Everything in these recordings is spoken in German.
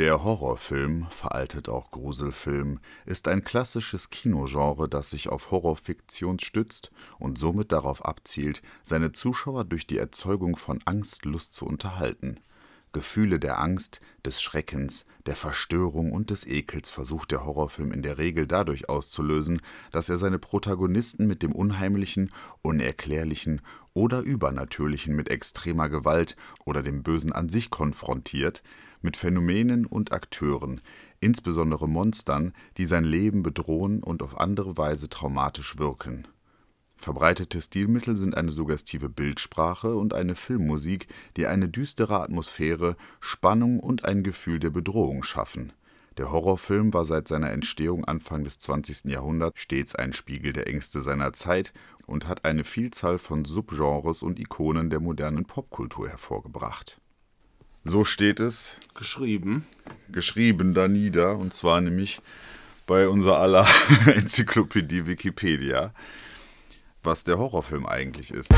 Der Horrorfilm, veraltet auch Gruselfilm, ist ein klassisches Kinogenre, das sich auf Horrorfiktion stützt und somit darauf abzielt, seine Zuschauer durch die Erzeugung von Angstlust zu unterhalten. Gefühle der Angst, des Schreckens, der Verstörung und des Ekels versucht der Horrorfilm in der Regel dadurch auszulösen, dass er seine Protagonisten mit dem Unheimlichen, Unerklärlichen oder Übernatürlichen mit extremer Gewalt oder dem Bösen an sich konfrontiert, mit Phänomenen und Akteuren, insbesondere Monstern, die sein Leben bedrohen und auf andere Weise traumatisch wirken. Verbreitete Stilmittel sind eine suggestive Bildsprache und eine Filmmusik, die eine düstere Atmosphäre, Spannung und ein Gefühl der Bedrohung schaffen. Der Horrorfilm war seit seiner Entstehung Anfang des 20. Jahrhunderts stets ein Spiegel der Ängste seiner Zeit und hat eine Vielzahl von Subgenres und Ikonen der modernen Popkultur hervorgebracht. So steht es. Geschrieben. Geschrieben da nieder, und zwar nämlich bei unser aller Enzyklopädie Wikipedia, was der Horrorfilm eigentlich ist.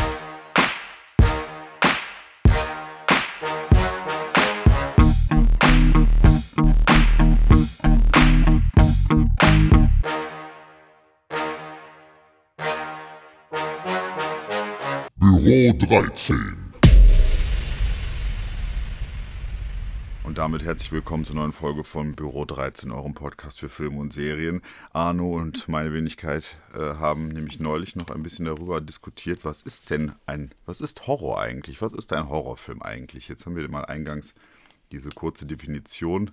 Büro 13. Und damit herzlich willkommen zur neuen Folge von Büro 13, eurem Podcast für Filme und Serien. Arno und meine Wenigkeit äh, haben nämlich neulich noch ein bisschen darüber diskutiert, was ist denn ein, was ist Horror eigentlich? Was ist ein Horrorfilm eigentlich? Jetzt haben wir mal eingangs diese kurze Definition,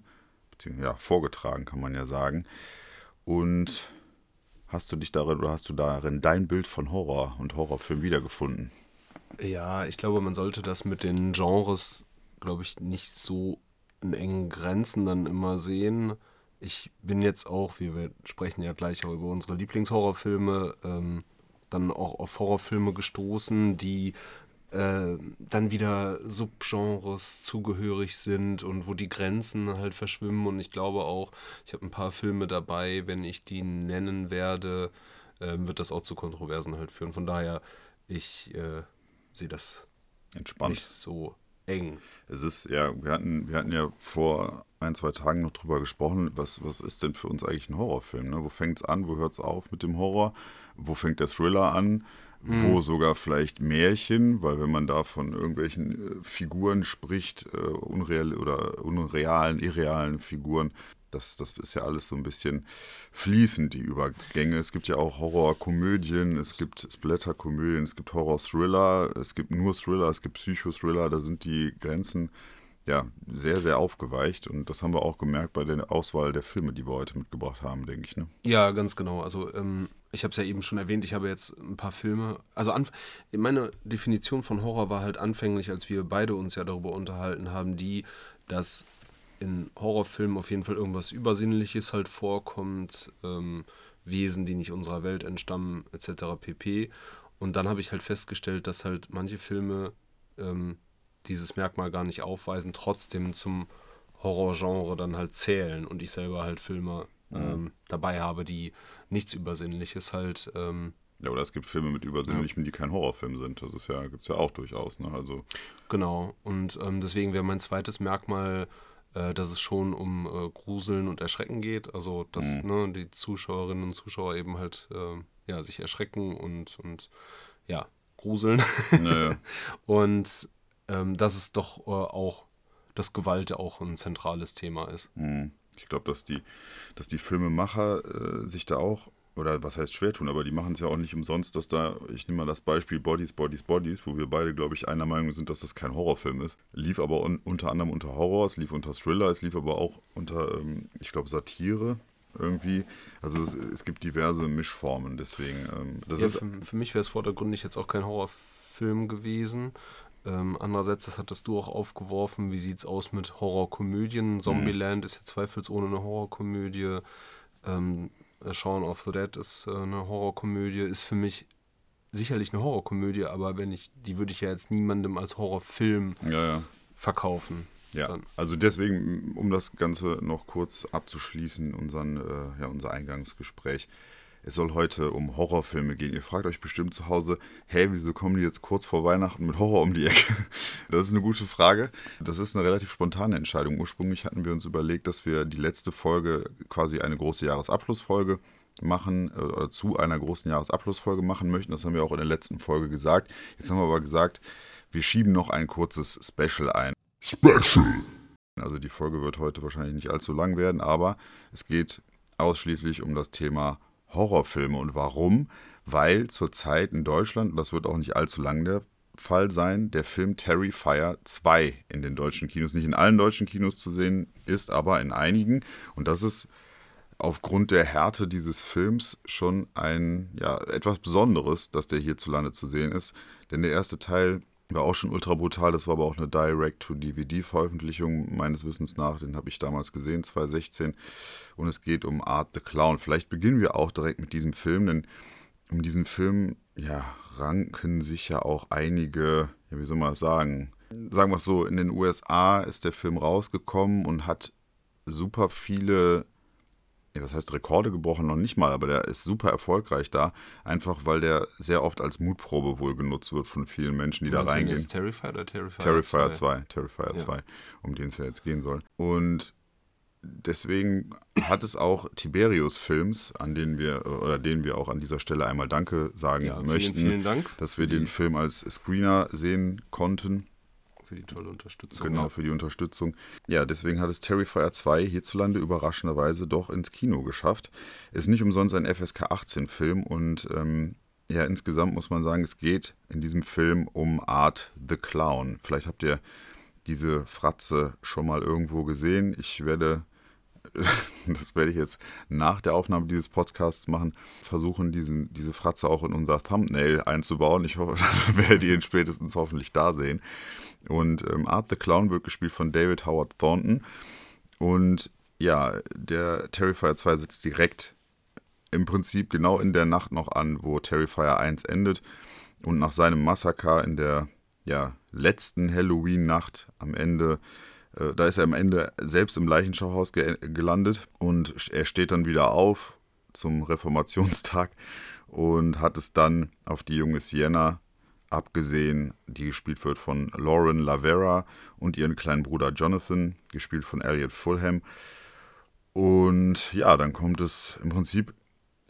beziehungsweise ja, vorgetragen, kann man ja sagen. Und hast du dich darin oder hast du darin dein Bild von Horror und Horrorfilm wiedergefunden? Ja, ich glaube, man sollte das mit den Genres, glaube ich, nicht so in engen Grenzen dann immer sehen. Ich bin jetzt auch, wir sprechen ja gleich auch über unsere Lieblingshorrorfilme, ähm, dann auch auf Horrorfilme gestoßen, die äh, dann wieder Subgenres zugehörig sind und wo die Grenzen halt verschwimmen. Und ich glaube auch, ich habe ein paar Filme dabei, wenn ich die nennen werde, äh, wird das auch zu Kontroversen halt führen. Von daher, ich äh, sehe das Entspannt. nicht so eng. Es ist, ja, wir hatten, wir hatten ja vor ein, zwei Tagen noch drüber gesprochen, was, was ist denn für uns eigentlich ein Horrorfilm? Ne? Wo fängt es an, wo hört es auf mit dem Horror? Wo fängt der Thriller an? Mhm. Wo sogar vielleicht Märchen, weil wenn man da von irgendwelchen äh, Figuren spricht, äh, unreal oder unrealen, irrealen Figuren, das, das ist ja alles so ein bisschen fließend, die Übergänge. Es gibt ja auch Horrorkomödien, es gibt Splatter-Komödien, es gibt Horror-Thriller, es gibt nur Thriller, es gibt Psychothriller, da sind die Grenzen ja sehr, sehr aufgeweicht. Und das haben wir auch gemerkt bei der Auswahl der Filme, die wir heute mitgebracht haben, denke ich. Ne? Ja, ganz genau. Also ähm, ich habe es ja eben schon erwähnt, ich habe jetzt ein paar Filme. Also meine Definition von Horror war halt anfänglich, als wir beide uns ja darüber unterhalten haben, die, dass in Horrorfilmen auf jeden Fall irgendwas Übersinnliches halt vorkommt, ähm, Wesen, die nicht unserer Welt entstammen, etc. pp. Und dann habe ich halt festgestellt, dass halt manche Filme ähm, dieses Merkmal gar nicht aufweisen, trotzdem zum Horrorgenre dann halt zählen und ich selber halt Filme ähm, mhm. dabei habe, die nichts Übersinnliches halt. Ähm, ja, oder es gibt Filme mit Übersinnlichem, ja. die kein Horrorfilm sind. Das ist ja, gibt es ja auch durchaus. Ne? Also genau. Und ähm, deswegen wäre mein zweites Merkmal äh, dass es schon um äh, Gruseln und Erschrecken geht. Also, dass mhm. ne, die Zuschauerinnen und Zuschauer eben halt äh, ja, sich erschrecken und, und ja, gruseln. Naja. und ähm, dass es doch äh, auch, dass Gewalt auch ein zentrales Thema ist. Mhm. Ich glaube, dass die, dass die Filmemacher äh, sich da auch oder was heißt schwer tun, aber die machen es ja auch nicht umsonst, dass da, ich nehme mal das Beispiel Bodies, Bodies, Bodies, wo wir beide, glaube ich, einer Meinung sind, dass das kein Horrorfilm ist. Lief aber un unter anderem unter Horror, es lief unter Thriller, es lief aber auch unter, ähm, ich glaube, Satire irgendwie. Also es, es, gibt diverse Mischformen, deswegen. Ähm, das ja, ist, für, für mich wäre es vordergründig jetzt auch kein Horrorfilm gewesen. Ähm, andererseits, das hattest du auch aufgeworfen, wie sieht es aus mit Horrorkomödien? Zombieland mhm. ist ja zweifelsohne eine Horrorkomödie. Ähm, äh, Shaun of the Dead ist äh, eine Horrorkomödie, ist für mich sicherlich eine Horrorkomödie, aber wenn ich, die würde ich ja jetzt niemandem als Horrorfilm ja, ja. verkaufen. Ja, dann. also deswegen, um das Ganze noch kurz abzuschließen, unseren, äh, ja, unser Eingangsgespräch. Es soll heute um Horrorfilme gehen. Ihr fragt euch bestimmt zu Hause, hä, wieso kommen die jetzt kurz vor Weihnachten mit Horror um die Ecke? Das ist eine gute Frage. Das ist eine relativ spontane Entscheidung. Ursprünglich hatten wir uns überlegt, dass wir die letzte Folge quasi eine große Jahresabschlussfolge machen äh, oder zu einer großen Jahresabschlussfolge machen möchten. Das haben wir auch in der letzten Folge gesagt. Jetzt haben wir aber gesagt, wir schieben noch ein kurzes Special ein. Special. Also die Folge wird heute wahrscheinlich nicht allzu lang werden, aber es geht ausschließlich um das Thema Horrorfilme. Und warum? Weil zurzeit in Deutschland, und das wird auch nicht allzu lang der Fall sein, der Film Terrifier 2 in den deutschen Kinos, nicht in allen deutschen Kinos zu sehen ist, aber in einigen. Und das ist aufgrund der Härte dieses Films schon ein, ja, etwas Besonderes, dass der hierzulande zu sehen ist. Denn der erste Teil war auch schon ultra brutal, das war aber auch eine Direct-to-DVD-Veröffentlichung meines Wissens nach, den habe ich damals gesehen, 2016. Und es geht um Art the Clown. Vielleicht beginnen wir auch direkt mit diesem Film, denn um diesen Film, ja, ranken sich ja auch einige, ja, wie soll man das sagen? Sagen wir es so, in den USA ist der Film rausgekommen und hat super viele was heißt Rekorde gebrochen, noch nicht mal, aber der ist super erfolgreich da, einfach weil der sehr oft als Mutprobe wohl genutzt wird von vielen Menschen, die da reingehen. Ist Terrifier oder Terrifier, Terrifier 2? Terrifier 2, ja. um den es ja jetzt gehen soll. Und deswegen hat es auch Tiberius-Films, an denen wir oder denen wir auch an dieser Stelle einmal Danke sagen ja, möchten, vielen, vielen Dank dass wir den Film als Screener sehen konnten für die tolle Unterstützung. Genau, ja. für die Unterstützung. Ja, deswegen hat es Terrifier 2 hierzulande überraschenderweise doch ins Kino geschafft. Ist nicht umsonst ein FSK 18-Film und ähm, ja, insgesamt muss man sagen, es geht in diesem Film um Art the Clown. Vielleicht habt ihr diese Fratze schon mal irgendwo gesehen. Ich werde das werde ich jetzt nach der Aufnahme dieses Podcasts machen, versuchen, diesen, diese Fratze auch in unser Thumbnail einzubauen. Ich hoffe, dann werdet ihr ihn spätestens hoffentlich da sehen. Und ähm, Art the Clown wird gespielt von David Howard Thornton. Und ja, der Terrifier 2 sitzt direkt im Prinzip genau in der Nacht noch an, wo Terrifier 1 endet. Und nach seinem Massaker in der ja, letzten Halloween-Nacht am Ende da ist er am Ende selbst im Leichenschauhaus ge gelandet und er steht dann wieder auf zum Reformationstag und hat es dann auf die junge Sienna abgesehen, die gespielt wird von Lauren Lavera und ihren kleinen Bruder Jonathan, gespielt von Elliot Fulham. Und ja, dann kommt es im Prinzip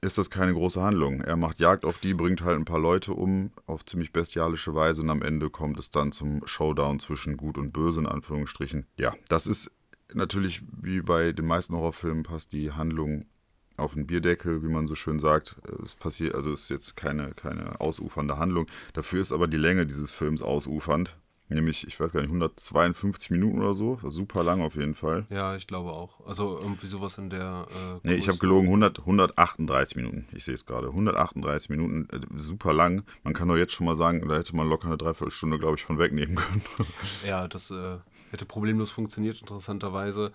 ist das keine große Handlung. Er macht Jagd auf die, bringt halt ein paar Leute um, auf ziemlich bestialische Weise und am Ende kommt es dann zum Showdown zwischen Gut und Böse, in Anführungsstrichen. Ja, das ist natürlich, wie bei den meisten Horrorfilmen, passt die Handlung auf den Bierdeckel, wie man so schön sagt. Es passiert, also ist jetzt keine, keine ausufernde Handlung. Dafür ist aber die Länge dieses Films ausufernd. Nämlich, ich weiß gar nicht, 152 Minuten oder so. Super lang auf jeden Fall. Ja, ich glaube auch. Also irgendwie sowas in der. Äh, nee, ich habe gelogen, 100, 138 Minuten. Ich sehe es gerade. 138 Minuten, äh, super lang. Man kann doch jetzt schon mal sagen, da hätte man locker eine Dreiviertelstunde, glaube ich, von wegnehmen können. ja, das äh, hätte problemlos funktioniert. Interessanterweise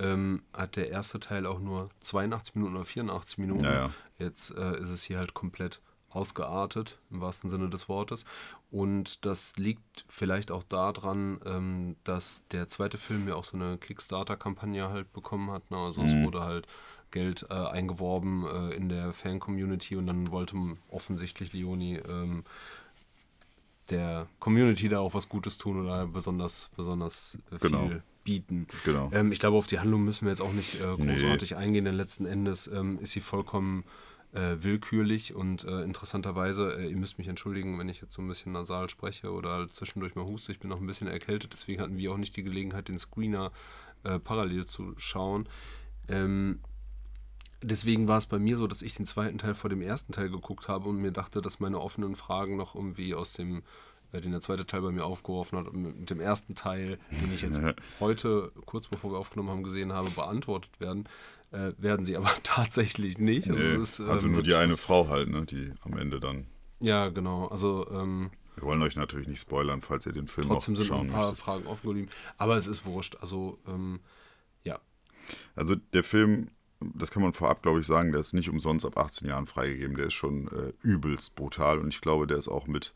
ähm, hat der erste Teil auch nur 82 Minuten oder 84 Minuten. Ja, ja. Jetzt äh, ist es hier halt komplett ausgeartet, im wahrsten Sinne des Wortes. Und das liegt vielleicht auch daran, ähm, dass der zweite Film ja auch so eine Kickstarter-Kampagne halt bekommen hat. Ne? Also mhm. es wurde halt Geld äh, eingeworben äh, in der Fan-Community und dann wollte offensichtlich Leoni ähm, der Community da auch was Gutes tun oder besonders, besonders äh, viel genau. bieten. Genau. Ähm, ich glaube, auf die Handlung müssen wir jetzt auch nicht äh, großartig nee. eingehen, denn letzten Endes ähm, ist sie vollkommen äh, willkürlich und äh, interessanterweise, äh, ihr müsst mich entschuldigen, wenn ich jetzt so ein bisschen nasal spreche oder zwischendurch mal huste, ich bin noch ein bisschen erkältet, deswegen hatten wir auch nicht die Gelegenheit, den Screener äh, parallel zu schauen. Ähm, deswegen war es bei mir so, dass ich den zweiten Teil vor dem ersten Teil geguckt habe und mir dachte, dass meine offenen Fragen noch irgendwie aus dem den der zweite Teil bei mir aufgeworfen hat, mit dem ersten Teil, den ich jetzt heute, kurz bevor wir aufgenommen haben, gesehen habe, beantwortet werden äh, werden sie aber tatsächlich nicht. Also, nee, ist, also ähm, nur die eine Frau halt, ne, die am Ende dann. Ja, genau. Also ähm, wir wollen euch natürlich nicht spoilern, falls ihr den Film trotzdem noch schauen sind ein paar möchtet. Fragen offen geblieben. Aber es ist wurscht. Also ähm, ja. Also der Film, das kann man vorab, glaube ich, sagen, der ist nicht umsonst ab 18 Jahren freigegeben. Der ist schon äh, übelst brutal und ich glaube, der ist auch mit,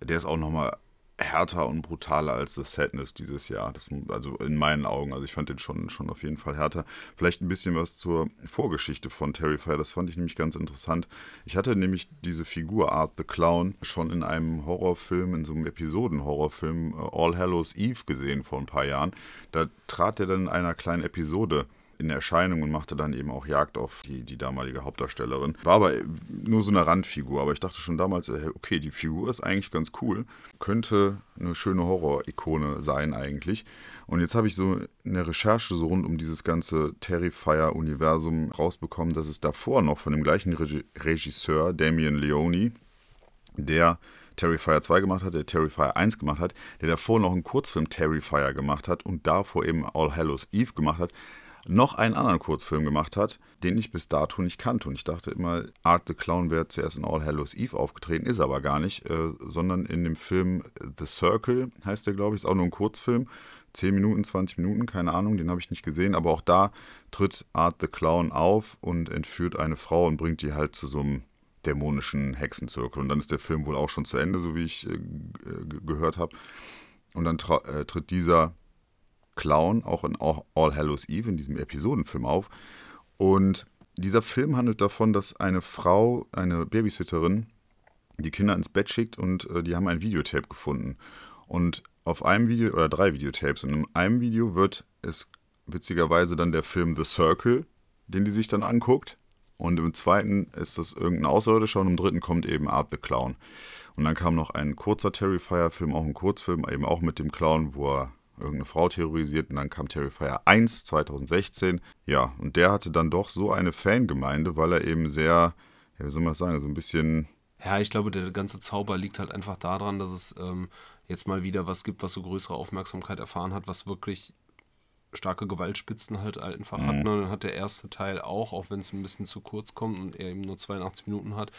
der ist auch nochmal härter und brutaler als The Sadness dieses Jahr. Das, also in meinen Augen. Also ich fand den schon, schon auf jeden Fall härter. Vielleicht ein bisschen was zur Vorgeschichte von Terrifier. Das fand ich nämlich ganz interessant. Ich hatte nämlich diese Figur Art the Clown schon in einem Horrorfilm, in so einem Episoden-Horrorfilm äh, All Hallows Eve gesehen vor ein paar Jahren. Da trat er dann in einer kleinen Episode in Erscheinung und machte dann eben auch Jagd auf die, die damalige Hauptdarstellerin. War aber nur so eine Randfigur, aber ich dachte schon damals, äh, okay, die Figur ist eigentlich ganz cool. Könnte eine schöne Horror-Ikone sein eigentlich. Und jetzt habe ich so in der Recherche so rund um dieses ganze Terrifier-Universum rausbekommen, dass es davor noch von dem gleichen Regisseur, Damien Leone, der Terrifier 2 gemacht hat, der Terrifier 1 gemacht hat, der davor noch einen Kurzfilm Terrifier gemacht hat und davor eben All Hallows Eve gemacht hat, noch einen anderen Kurzfilm gemacht hat, den ich bis dato nicht kannte. Und ich dachte immer, Art the Clown wäre zuerst in All Hallows Eve aufgetreten, ist aber gar nicht, äh, sondern in dem Film The Circle heißt der, glaube ich, ist auch nur ein Kurzfilm. 10 Minuten, 20 Minuten, keine Ahnung, den habe ich nicht gesehen, aber auch da tritt Art the Clown auf und entführt eine Frau und bringt die halt zu so einem dämonischen Hexenzirkel. Und dann ist der Film wohl auch schon zu Ende, so wie ich äh, gehört habe. Und dann äh, tritt dieser Clown auch in All Hallows Eve, in diesem Episodenfilm auf. Und dieser Film handelt davon, dass eine Frau, eine Babysitterin, die Kinder ins Bett schickt und äh, die haben ein Videotape gefunden. Und auf einem Video, oder drei Videotapes, und in einem Video wird es witzigerweise dann der Film The Circle, den die sich dann anguckt. Und im zweiten ist das irgendein Außerirdischer und im dritten kommt eben Art the Clown. Und dann kam noch ein kurzer Terrifier-Film, auch ein Kurzfilm, eben auch mit dem Clown, wo er irgendeine Frau terrorisiert und dann kam Terrifier 1 2016. Ja, und der hatte dann doch so eine Fangemeinde, weil er eben sehr, ja, wie soll man das sagen, so ein bisschen. Ja, ich glaube, der ganze Zauber liegt halt einfach daran, dass es ähm, jetzt mal wieder was gibt, was so größere Aufmerksamkeit erfahren hat, was wirklich starke Gewaltspitzen halt einfach mhm. hat. Ne? Dann hat der erste Teil auch, auch wenn es ein bisschen zu kurz kommt und er eben nur 82 Minuten hat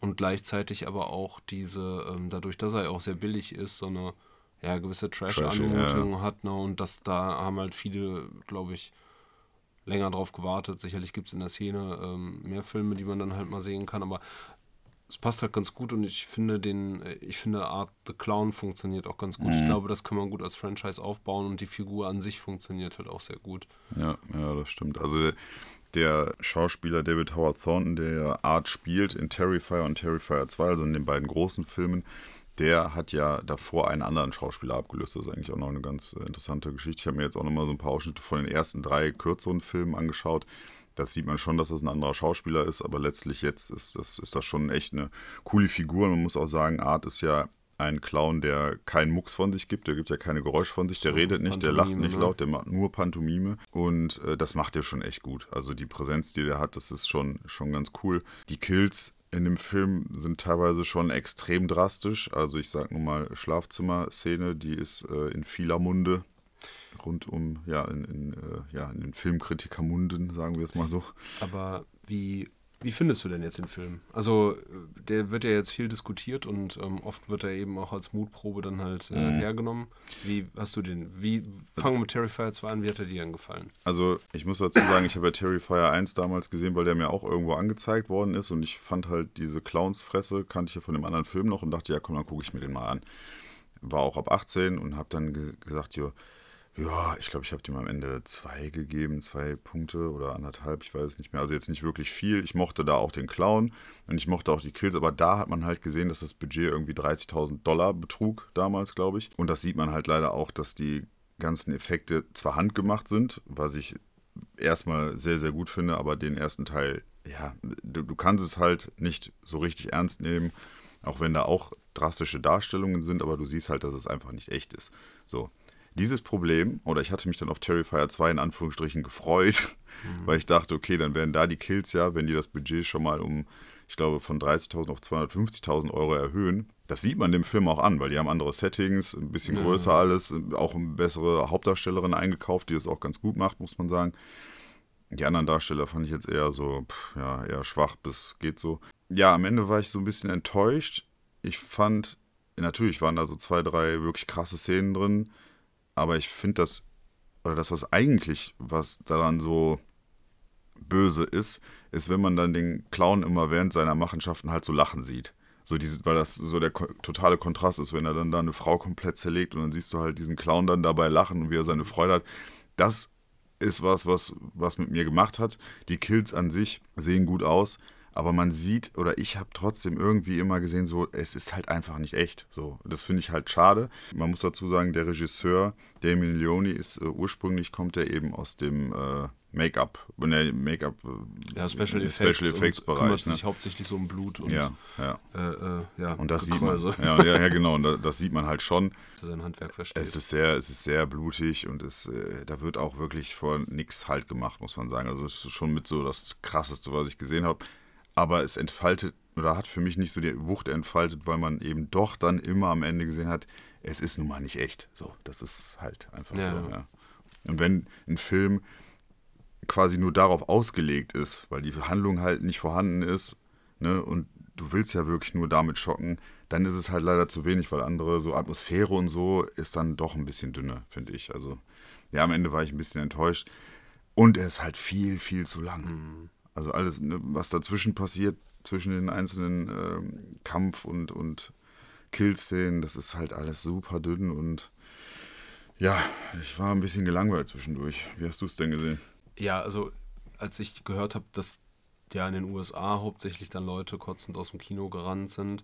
und gleichzeitig aber auch diese, ähm, dadurch, dass er auch sehr billig ist, so eine ja, gewisse Trash-Anmutung ja. hat. Ne? Und das, da haben halt viele, glaube ich, länger drauf gewartet. Sicherlich gibt es in der Szene ähm, mehr Filme, die man dann halt mal sehen kann, aber es passt halt ganz gut und ich finde den, ich finde Art the Clown funktioniert auch ganz gut. Mhm. Ich glaube, das kann man gut als Franchise aufbauen und die Figur an sich funktioniert halt auch sehr gut. Ja, ja, das stimmt. Also der, der Schauspieler David Howard Thornton, der Art spielt in Terrifier und Terrifier 2, also in den beiden großen Filmen, der hat ja davor einen anderen Schauspieler abgelöst. Das ist eigentlich auch noch eine ganz äh, interessante Geschichte. Ich habe mir jetzt auch noch mal so ein paar Ausschnitte von den ersten drei kürzeren Filmen angeschaut. Das sieht man schon, dass das ein anderer Schauspieler ist, aber letztlich jetzt ist das, ist das schon echt eine coole Figur. Man muss auch sagen, Art ist ja ein Clown, der keinen Mucks von sich gibt, der gibt ja keine Geräusche von sich, der so, redet nicht, der lacht nicht ne? laut, der macht nur Pantomime und äh, das macht er schon echt gut. Also die Präsenz, die der hat, das ist schon, schon ganz cool. Die Kills in dem Film sind teilweise schon extrem drastisch. Also ich sage nur mal Schlafzimmer-Szene, die ist äh, in vieler Munde rund um, ja, in, in, äh, ja, in den Filmkritikermunden, sagen wir es mal so. Aber wie wie findest du denn jetzt den Film? Also, der wird ja jetzt viel diskutiert und ähm, oft wird er eben auch als Mutprobe dann halt äh, mhm. hergenommen. Wie hast du den? Wie fangen wir mit Terrifier 2 an? Wie hat er dir denn gefallen? Also, ich muss dazu sagen, ich habe ja Terrifier 1 damals gesehen, weil der mir auch irgendwo angezeigt worden ist und ich fand halt diese Clownsfresse, kannte ich ja von dem anderen Film noch und dachte, ja komm, dann gucke ich mir den mal an. War auch ab 18 und habe dann ge gesagt, jo, ja, ich glaube, ich habe dem am Ende zwei gegeben, zwei Punkte oder anderthalb, ich weiß es nicht mehr. Also jetzt nicht wirklich viel. Ich mochte da auch den Clown und ich mochte auch die Kills, aber da hat man halt gesehen, dass das Budget irgendwie 30.000 Dollar betrug damals, glaube ich. Und das sieht man halt leider auch, dass die ganzen Effekte zwar handgemacht sind, was ich erstmal sehr, sehr gut finde, aber den ersten Teil, ja, du, du kannst es halt nicht so richtig ernst nehmen, auch wenn da auch drastische Darstellungen sind, aber du siehst halt, dass es einfach nicht echt ist. So dieses Problem, oder ich hatte mich dann auf Terrifier 2 in Anführungsstrichen gefreut, mhm. weil ich dachte, okay, dann werden da die Kills ja, wenn die das Budget schon mal um, ich glaube, von 30.000 auf 250.000 Euro erhöhen. Das sieht man dem Film auch an, weil die haben andere Settings, ein bisschen ja. größer alles, auch eine bessere Hauptdarstellerin eingekauft, die das auch ganz gut macht, muss man sagen. Die anderen Darsteller fand ich jetzt eher so, pff, ja, eher schwach bis geht so. Ja, am Ende war ich so ein bisschen enttäuscht. Ich fand, natürlich waren da so zwei, drei wirklich krasse Szenen drin aber ich finde das, oder das, was eigentlich, was daran so böse ist, ist, wenn man dann den Clown immer während seiner Machenschaften halt so lachen sieht. So dieses, weil das so der totale Kontrast ist, wenn er dann da eine Frau komplett zerlegt und dann siehst du halt diesen Clown dann dabei lachen und wie er seine Freude hat. Das ist was, was, was mit mir gemacht hat. Die Kills an sich sehen gut aus, aber man sieht, oder ich habe trotzdem irgendwie immer gesehen, so, es ist halt einfach nicht echt. So, das finde ich halt schade. Man muss dazu sagen, der Regisseur Damien Leone ist äh, ursprünglich kommt er eben aus dem äh, Make-up, ne, Make-up, ja, Special Effects, Special Effects Bereich. kümmert Ne? sich hauptsächlich so um Blut und Ja, ja. Äh, äh, ja, Und das sieht man. Ja, ja, genau. Und da- das sieht man halt schon. dass er sein Handwerk versteht. Es ist sehr, es ist sehr blutig und es, äh, da wird auch wirklich vor nichts halt gemacht, muss man sagen. Also es ist schon mit so das krasseste, was ich gesehen habe. Aber es entfaltet oder hat für mich nicht so die Wucht entfaltet, weil man eben doch dann immer am Ende gesehen hat, es ist nun mal nicht echt. So, das ist halt einfach Ja. so. Ja. Und wenn ein Film quasi nur darauf ausgelegt ist, weil die Handlung halt nicht vorhanden ist, ne, und du willst ja wirklich nur damit schocken, dann ist es halt leider zu wenig, weil andere so Atmosphäre und so ist dann doch ein bisschen dünner, finde ich. Also, ja, am Ende war ich ein bisschen enttäuscht. Und er ist halt viel, viel zu lang. Also alles, ne, was dazwischen passiert, zwischen den einzelnen ähm, Kampf- und, und Killszenen, das ist halt alles super dünn und ja, ich war ein bisschen gelangweilt zwischendurch. Wie hast du es denn gesehen? Ja, also als ich gehört habe, dass ja in den USA hauptsächlich dann Leute kotzend aus dem Kino gerannt sind,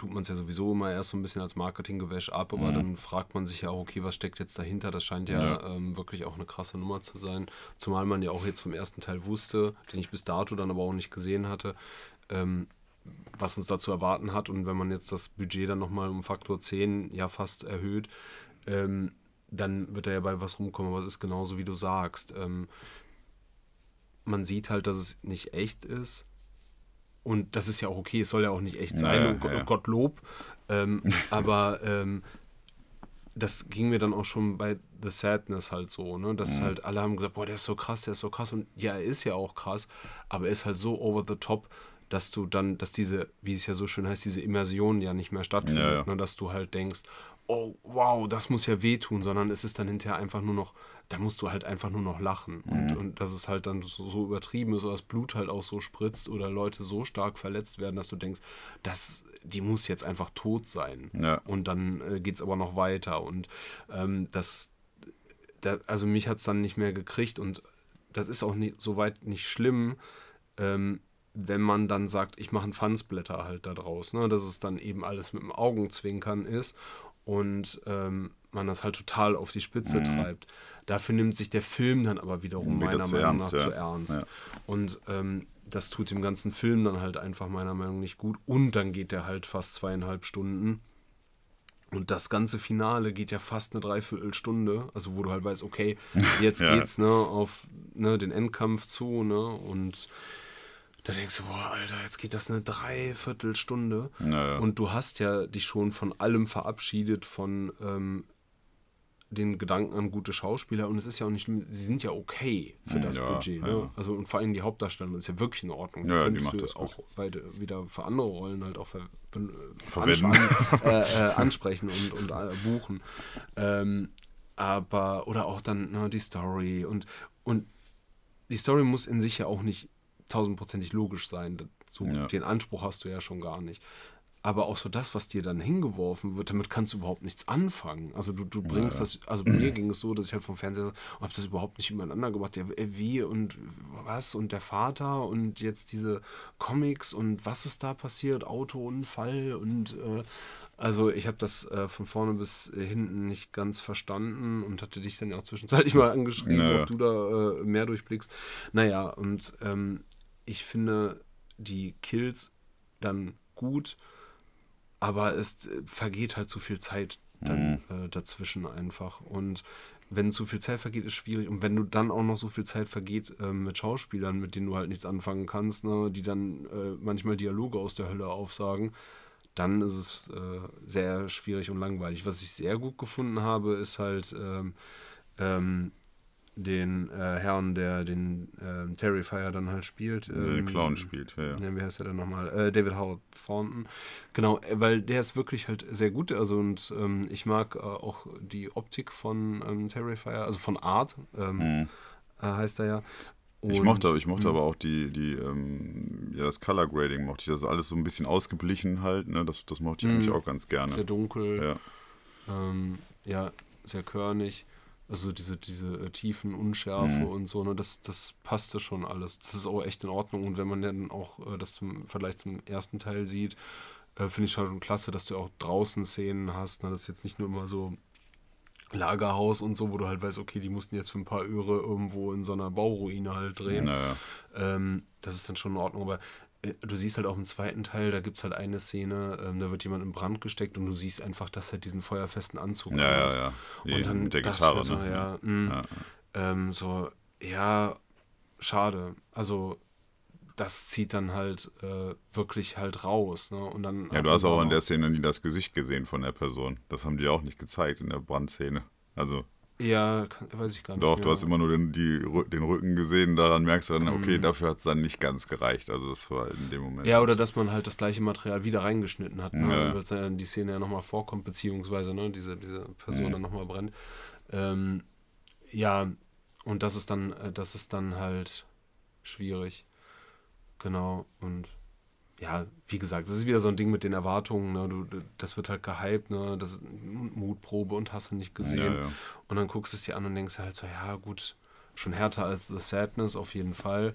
tut man es ja sowieso immer erst so ein bisschen als Marketinggewäsch ab, aber dann fragt man sich ja auch, okay, was steckt jetzt dahinter? Das scheint ja, Ja. Ähm, wirklich auch eine krasse Nummer zu sein. Zumal man ja auch jetzt vom ersten Teil wusste, den ich bis dato dann aber auch nicht gesehen hatte, ähm, was uns da zu erwarten hat. Und wenn man jetzt das Budget dann nochmal um Faktor 10 ja fast erhöht, ähm, dann wird da ja bei was rumkommen. Aber es ist genauso, wie du sagst. Ähm, man sieht halt, dass es nicht echt ist. Und das ist ja auch okay, es soll ja auch nicht echt sein. Ja, und ja. Gottlob. Ähm, aber ähm, das ging mir dann auch schon bei The Sadness halt so, ne? Dass halt alle haben gesagt, boah, der ist so krass, der ist so krass. Und ja, er ist ja auch krass, aber er ist halt so over the top, dass du dann, dass diese, wie es ja so schön heißt, diese Immersion ja nicht mehr stattfindet. Ja, ja. Ne? Dass du halt denkst, oh, wow, das muss ja wehtun, sondern es ist dann hinterher einfach nur noch, da musst du halt einfach nur noch lachen. Mhm. Und, und dass es halt dann so, so übertrieben ist oder das Blut halt auch so spritzt oder Leute so stark verletzt werden, dass du denkst, das, die muss jetzt einfach tot sein. Ja. Und dann äh, geht es aber noch weiter. Und ähm, das, da, also mich hat es dann nicht mehr gekriegt und das ist auch nicht, soweit nicht schlimm, ähm, wenn man dann sagt, ich mache einen Fansblätter halt da draus, ne? dass es dann eben alles mit dem Augenzwinkern ist und ähm, man das halt total auf die Spitze treibt. Dafür nimmt sich der Film dann aber wiederum Wieder meiner zu Meinung ernst, nach ja. zu ernst. Ja. Und ähm, das tut dem ganzen Film dann halt einfach meiner Meinung nach nicht gut. Und dann geht der halt fast zweieinhalb Stunden. Und das ganze Finale geht ja fast eine Dreiviertelstunde, also wo du halt weißt, okay, jetzt Ja. geht's ne, auf ne, den Endkampf zu, ne? Und da denkst du, boah, Alter, jetzt geht das eine Dreiviertelstunde. Ja, ja. Und du hast ja dich schon von allem verabschiedet, von ähm, den Gedanken an gute Schauspieler. Und es ist ja auch nicht schlimm, sie sind ja okay für das Ja, Budget. Ne? ja. Also und vor allem die Hauptdarstellerin ist ja wirklich in Ordnung. Ja, die macht du das auch weiter, wieder für andere Rollen halt auch ver äh, Verwenden. äh, äh, ansprechen und, und äh, buchen. Ähm, aber, oder auch dann ne, die Story und, und die Story muss in sich ja auch nicht tausendprozentig logisch sein. So, Ja. Den Anspruch hast du ja schon gar nicht. Aber auch so das, was dir dann hingeworfen wird, damit kannst du überhaupt nichts anfangen. Also du, du bringst das, also mir ging es so, dass ich halt vom Fernseher saß und habe das überhaupt nicht übereinander gebracht. Ja, äh, wie und was und der Vater und jetzt diese Comics und was ist da passiert, Autounfall und äh, also ich habe das äh, von vorne bis hinten nicht ganz verstanden und hatte dich dann ja auch zwischenzeitlich mal angeschrieben, Ja, ja. ob du da äh, mehr durchblickst. Naja, und ähm, ich finde die Kills dann gut, aber es äh, vergeht halt zu viel Zeit dann äh, dazwischen einfach. Und wenn zu viel Zeit vergeht, ist schwierig. Und wenn du dann auch noch so viel Zeit vergeht äh, mit Schauspielern, mit denen du halt nichts anfangen kannst, ne, die dann äh, manchmal Dialoge aus der Hölle aufsagen, dann ist es äh, sehr schwierig und langweilig. Was ich sehr gut gefunden habe, ist halt ähm, ähm, den äh, Herrn, der den ähm, Terrifier dann halt spielt. Der den ähm, Clown spielt. Ja, ja. ja, wie heißt er denn nochmal? Äh, David Howard Thornton. Genau, äh, weil der ist wirklich halt sehr gut. Also und ähm, ich mag äh, auch die Optik von ähm, Terrifier, also von Art, ähm, Mhm. äh, heißt er ja. Ich Und- mochte, ich mochte Mhm. aber auch die, die, ähm, ja, das Color Grading mochte ich, das alles so ein bisschen ausgeblichen halt, ne, das, das mochte ich eigentlich Mhm. auch ganz gerne. Sehr dunkel. Ja. ähm, ja, sehr körnig. Also diese, diese äh, tiefen Unschärfe Mhm. und so, ne, das, das passte schon alles. Das ist auch echt in Ordnung. Und wenn man dann auch äh, das zum Vergleich zum ersten Teil sieht, äh, finde ich schon klasse, dass du auch draußen Szenen hast. Ne? Das ist jetzt nicht nur immer so Lagerhaus und so, wo du halt weißt, okay, die mussten jetzt für ein paar Öre irgendwo in so einer Bauruine halt drehen. Naja. Ähm, das ist dann schon in Ordnung, aber du siehst halt auch im zweiten Teil, da gibt es halt eine Szene, ähm, da wird jemand in Brand gesteckt und du siehst einfach, dass er diesen feuerfesten Anzug Ja, ja, hat. ja. Die, Und dann mit der Gitarre, so, ne? ja, mh, Ja. Ähm, so, ja, schade. Also das zieht dann halt äh, wirklich halt raus. Ne? Und dann Ja, du hast auch in der Szene nie das Gesicht gesehen von der Person. Das haben die auch nicht gezeigt in der Brandszene. Also, Ja, kann, weiß ich gar nicht doch, mehr. du hast immer nur den, die, den Rücken gesehen, daran merkst du dann, okay, Mhm. dafür hat es dann nicht ganz gereicht. Also, das war in dem Moment. Ja, oder dass man halt das gleiche Material wieder reingeschnitten hat, ne? Ja. weil dann die Szene ja nochmal vorkommt, beziehungsweise ne, diese, diese Person Mhm. dann nochmal brennt. Ähm, ja, und das ist dann, äh, das ist dann halt schwierig. Genau. Und ja, wie gesagt, das ist wieder so ein Ding mit den Erwartungen, ne? du, das wird halt gehypt, ne? Das ist Mutprobe und hast du nicht gesehen. Ja, ja. Und dann guckst du es dir an und denkst halt so, ja gut, schon härter als The Sadness auf jeden Fall.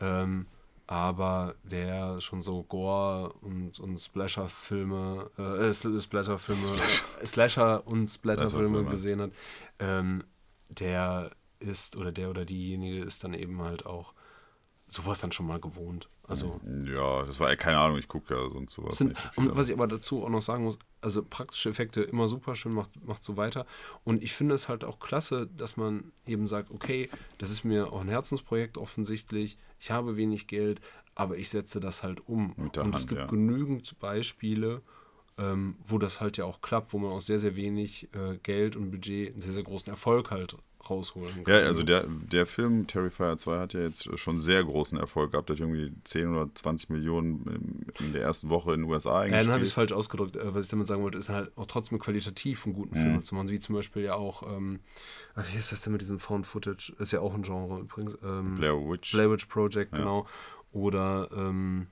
Ähm, aber wer schon so Gore und, und Splasher-Filme, äh, Splatter-Filme, Slasher und Splatter-Filme Splatter-Filme. gesehen hat, ähm, der ist oder der oder diejenige ist dann eben halt auch sowas dann schon mal gewohnt. Also Ja, das war, keine Ahnung, ich gucke ja sonst sowas es sind, nicht so und was ich aber dazu auch noch sagen muss, also praktische Effekte immer super schön, macht, macht so weiter. Und ich finde es halt auch klasse, dass man eben sagt, okay, das ist mir auch ein Herzensprojekt offensichtlich, ich habe wenig Geld, aber ich setze das halt um. Und es Hand, gibt ja. genügend Beispiele, ähm, wo das halt ja auch klappt, wo man aus sehr, sehr wenig äh, Geld und Budget einen sehr, sehr großen Erfolg halt rausholen kann. Ja, also der, der Film Terrifier 2 hat ja jetzt schon sehr großen Erfolg gehabt. Der hat irgendwie 10 oder 20 Millionen in der ersten Woche in den USA Ja, dann habe ich es eingespielt. falsch ausgedrückt. Äh, Was ich damit sagen wollte, ist halt auch trotzdem qualitativ einen guten Film Mhm. zu machen, wie zum Beispiel ja auch, ähm, wie ist das denn mit diesem Found Footage? Ist ja auch ein Genre übrigens. Ähm, Blair Witch. Blair Witch Project, Ja. genau. Oder, ähm,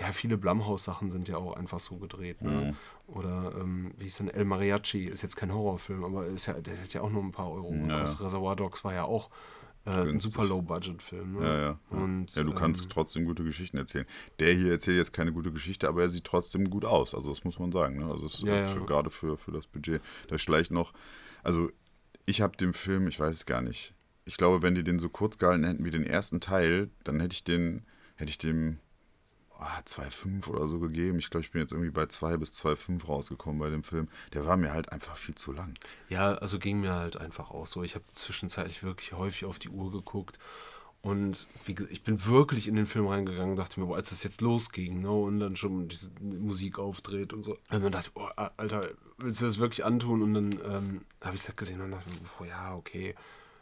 ja, viele Blumhouse-Sachen sind ja auch einfach so gedreht. Mhm. Ne? Oder, ähm, wie hieß denn, El Mariachi, ist jetzt kein Horrorfilm, aber ist ja, der hat ja auch nur ein paar Euro Ja. gekostet. Reservoir Dogs war ja auch äh, ein super Low-Budget-Film. Ne? Ja, ja. ja. Und, ja, du kannst ähm, trotzdem gute Geschichten erzählen. Der hier erzählt jetzt keine gute Geschichte, aber er sieht trotzdem gut aus. Also das muss man sagen. Ne? Also es ist Ja, äh, ja. für, gerade für, für das Budget. Da ist vielleicht noch, also ich habe den Film, ich weiß es gar nicht. Ich glaube, wenn die den so kurz gehalten hätten wie den ersten Teil, dann hätte ich den, hätte ich dem ah, 2,5 oder so gegeben. Ich glaube, ich bin jetzt irgendwie bei 2 bis 2,5 rausgekommen bei dem Film. Der war mir halt einfach viel zu lang. Ja, also ging mir halt einfach auch so. Ich habe zwischenzeitlich wirklich häufig auf die Uhr geguckt und ich bin wirklich in den Film reingegangen und dachte mir, boah, als das jetzt losging ne, und dann schon diese Musik aufdreht und so, und dann dachte boah, Alter, willst du das wirklich antun? Und dann ähm, habe ich es halt gesehen und dachte, boah, ja, okay,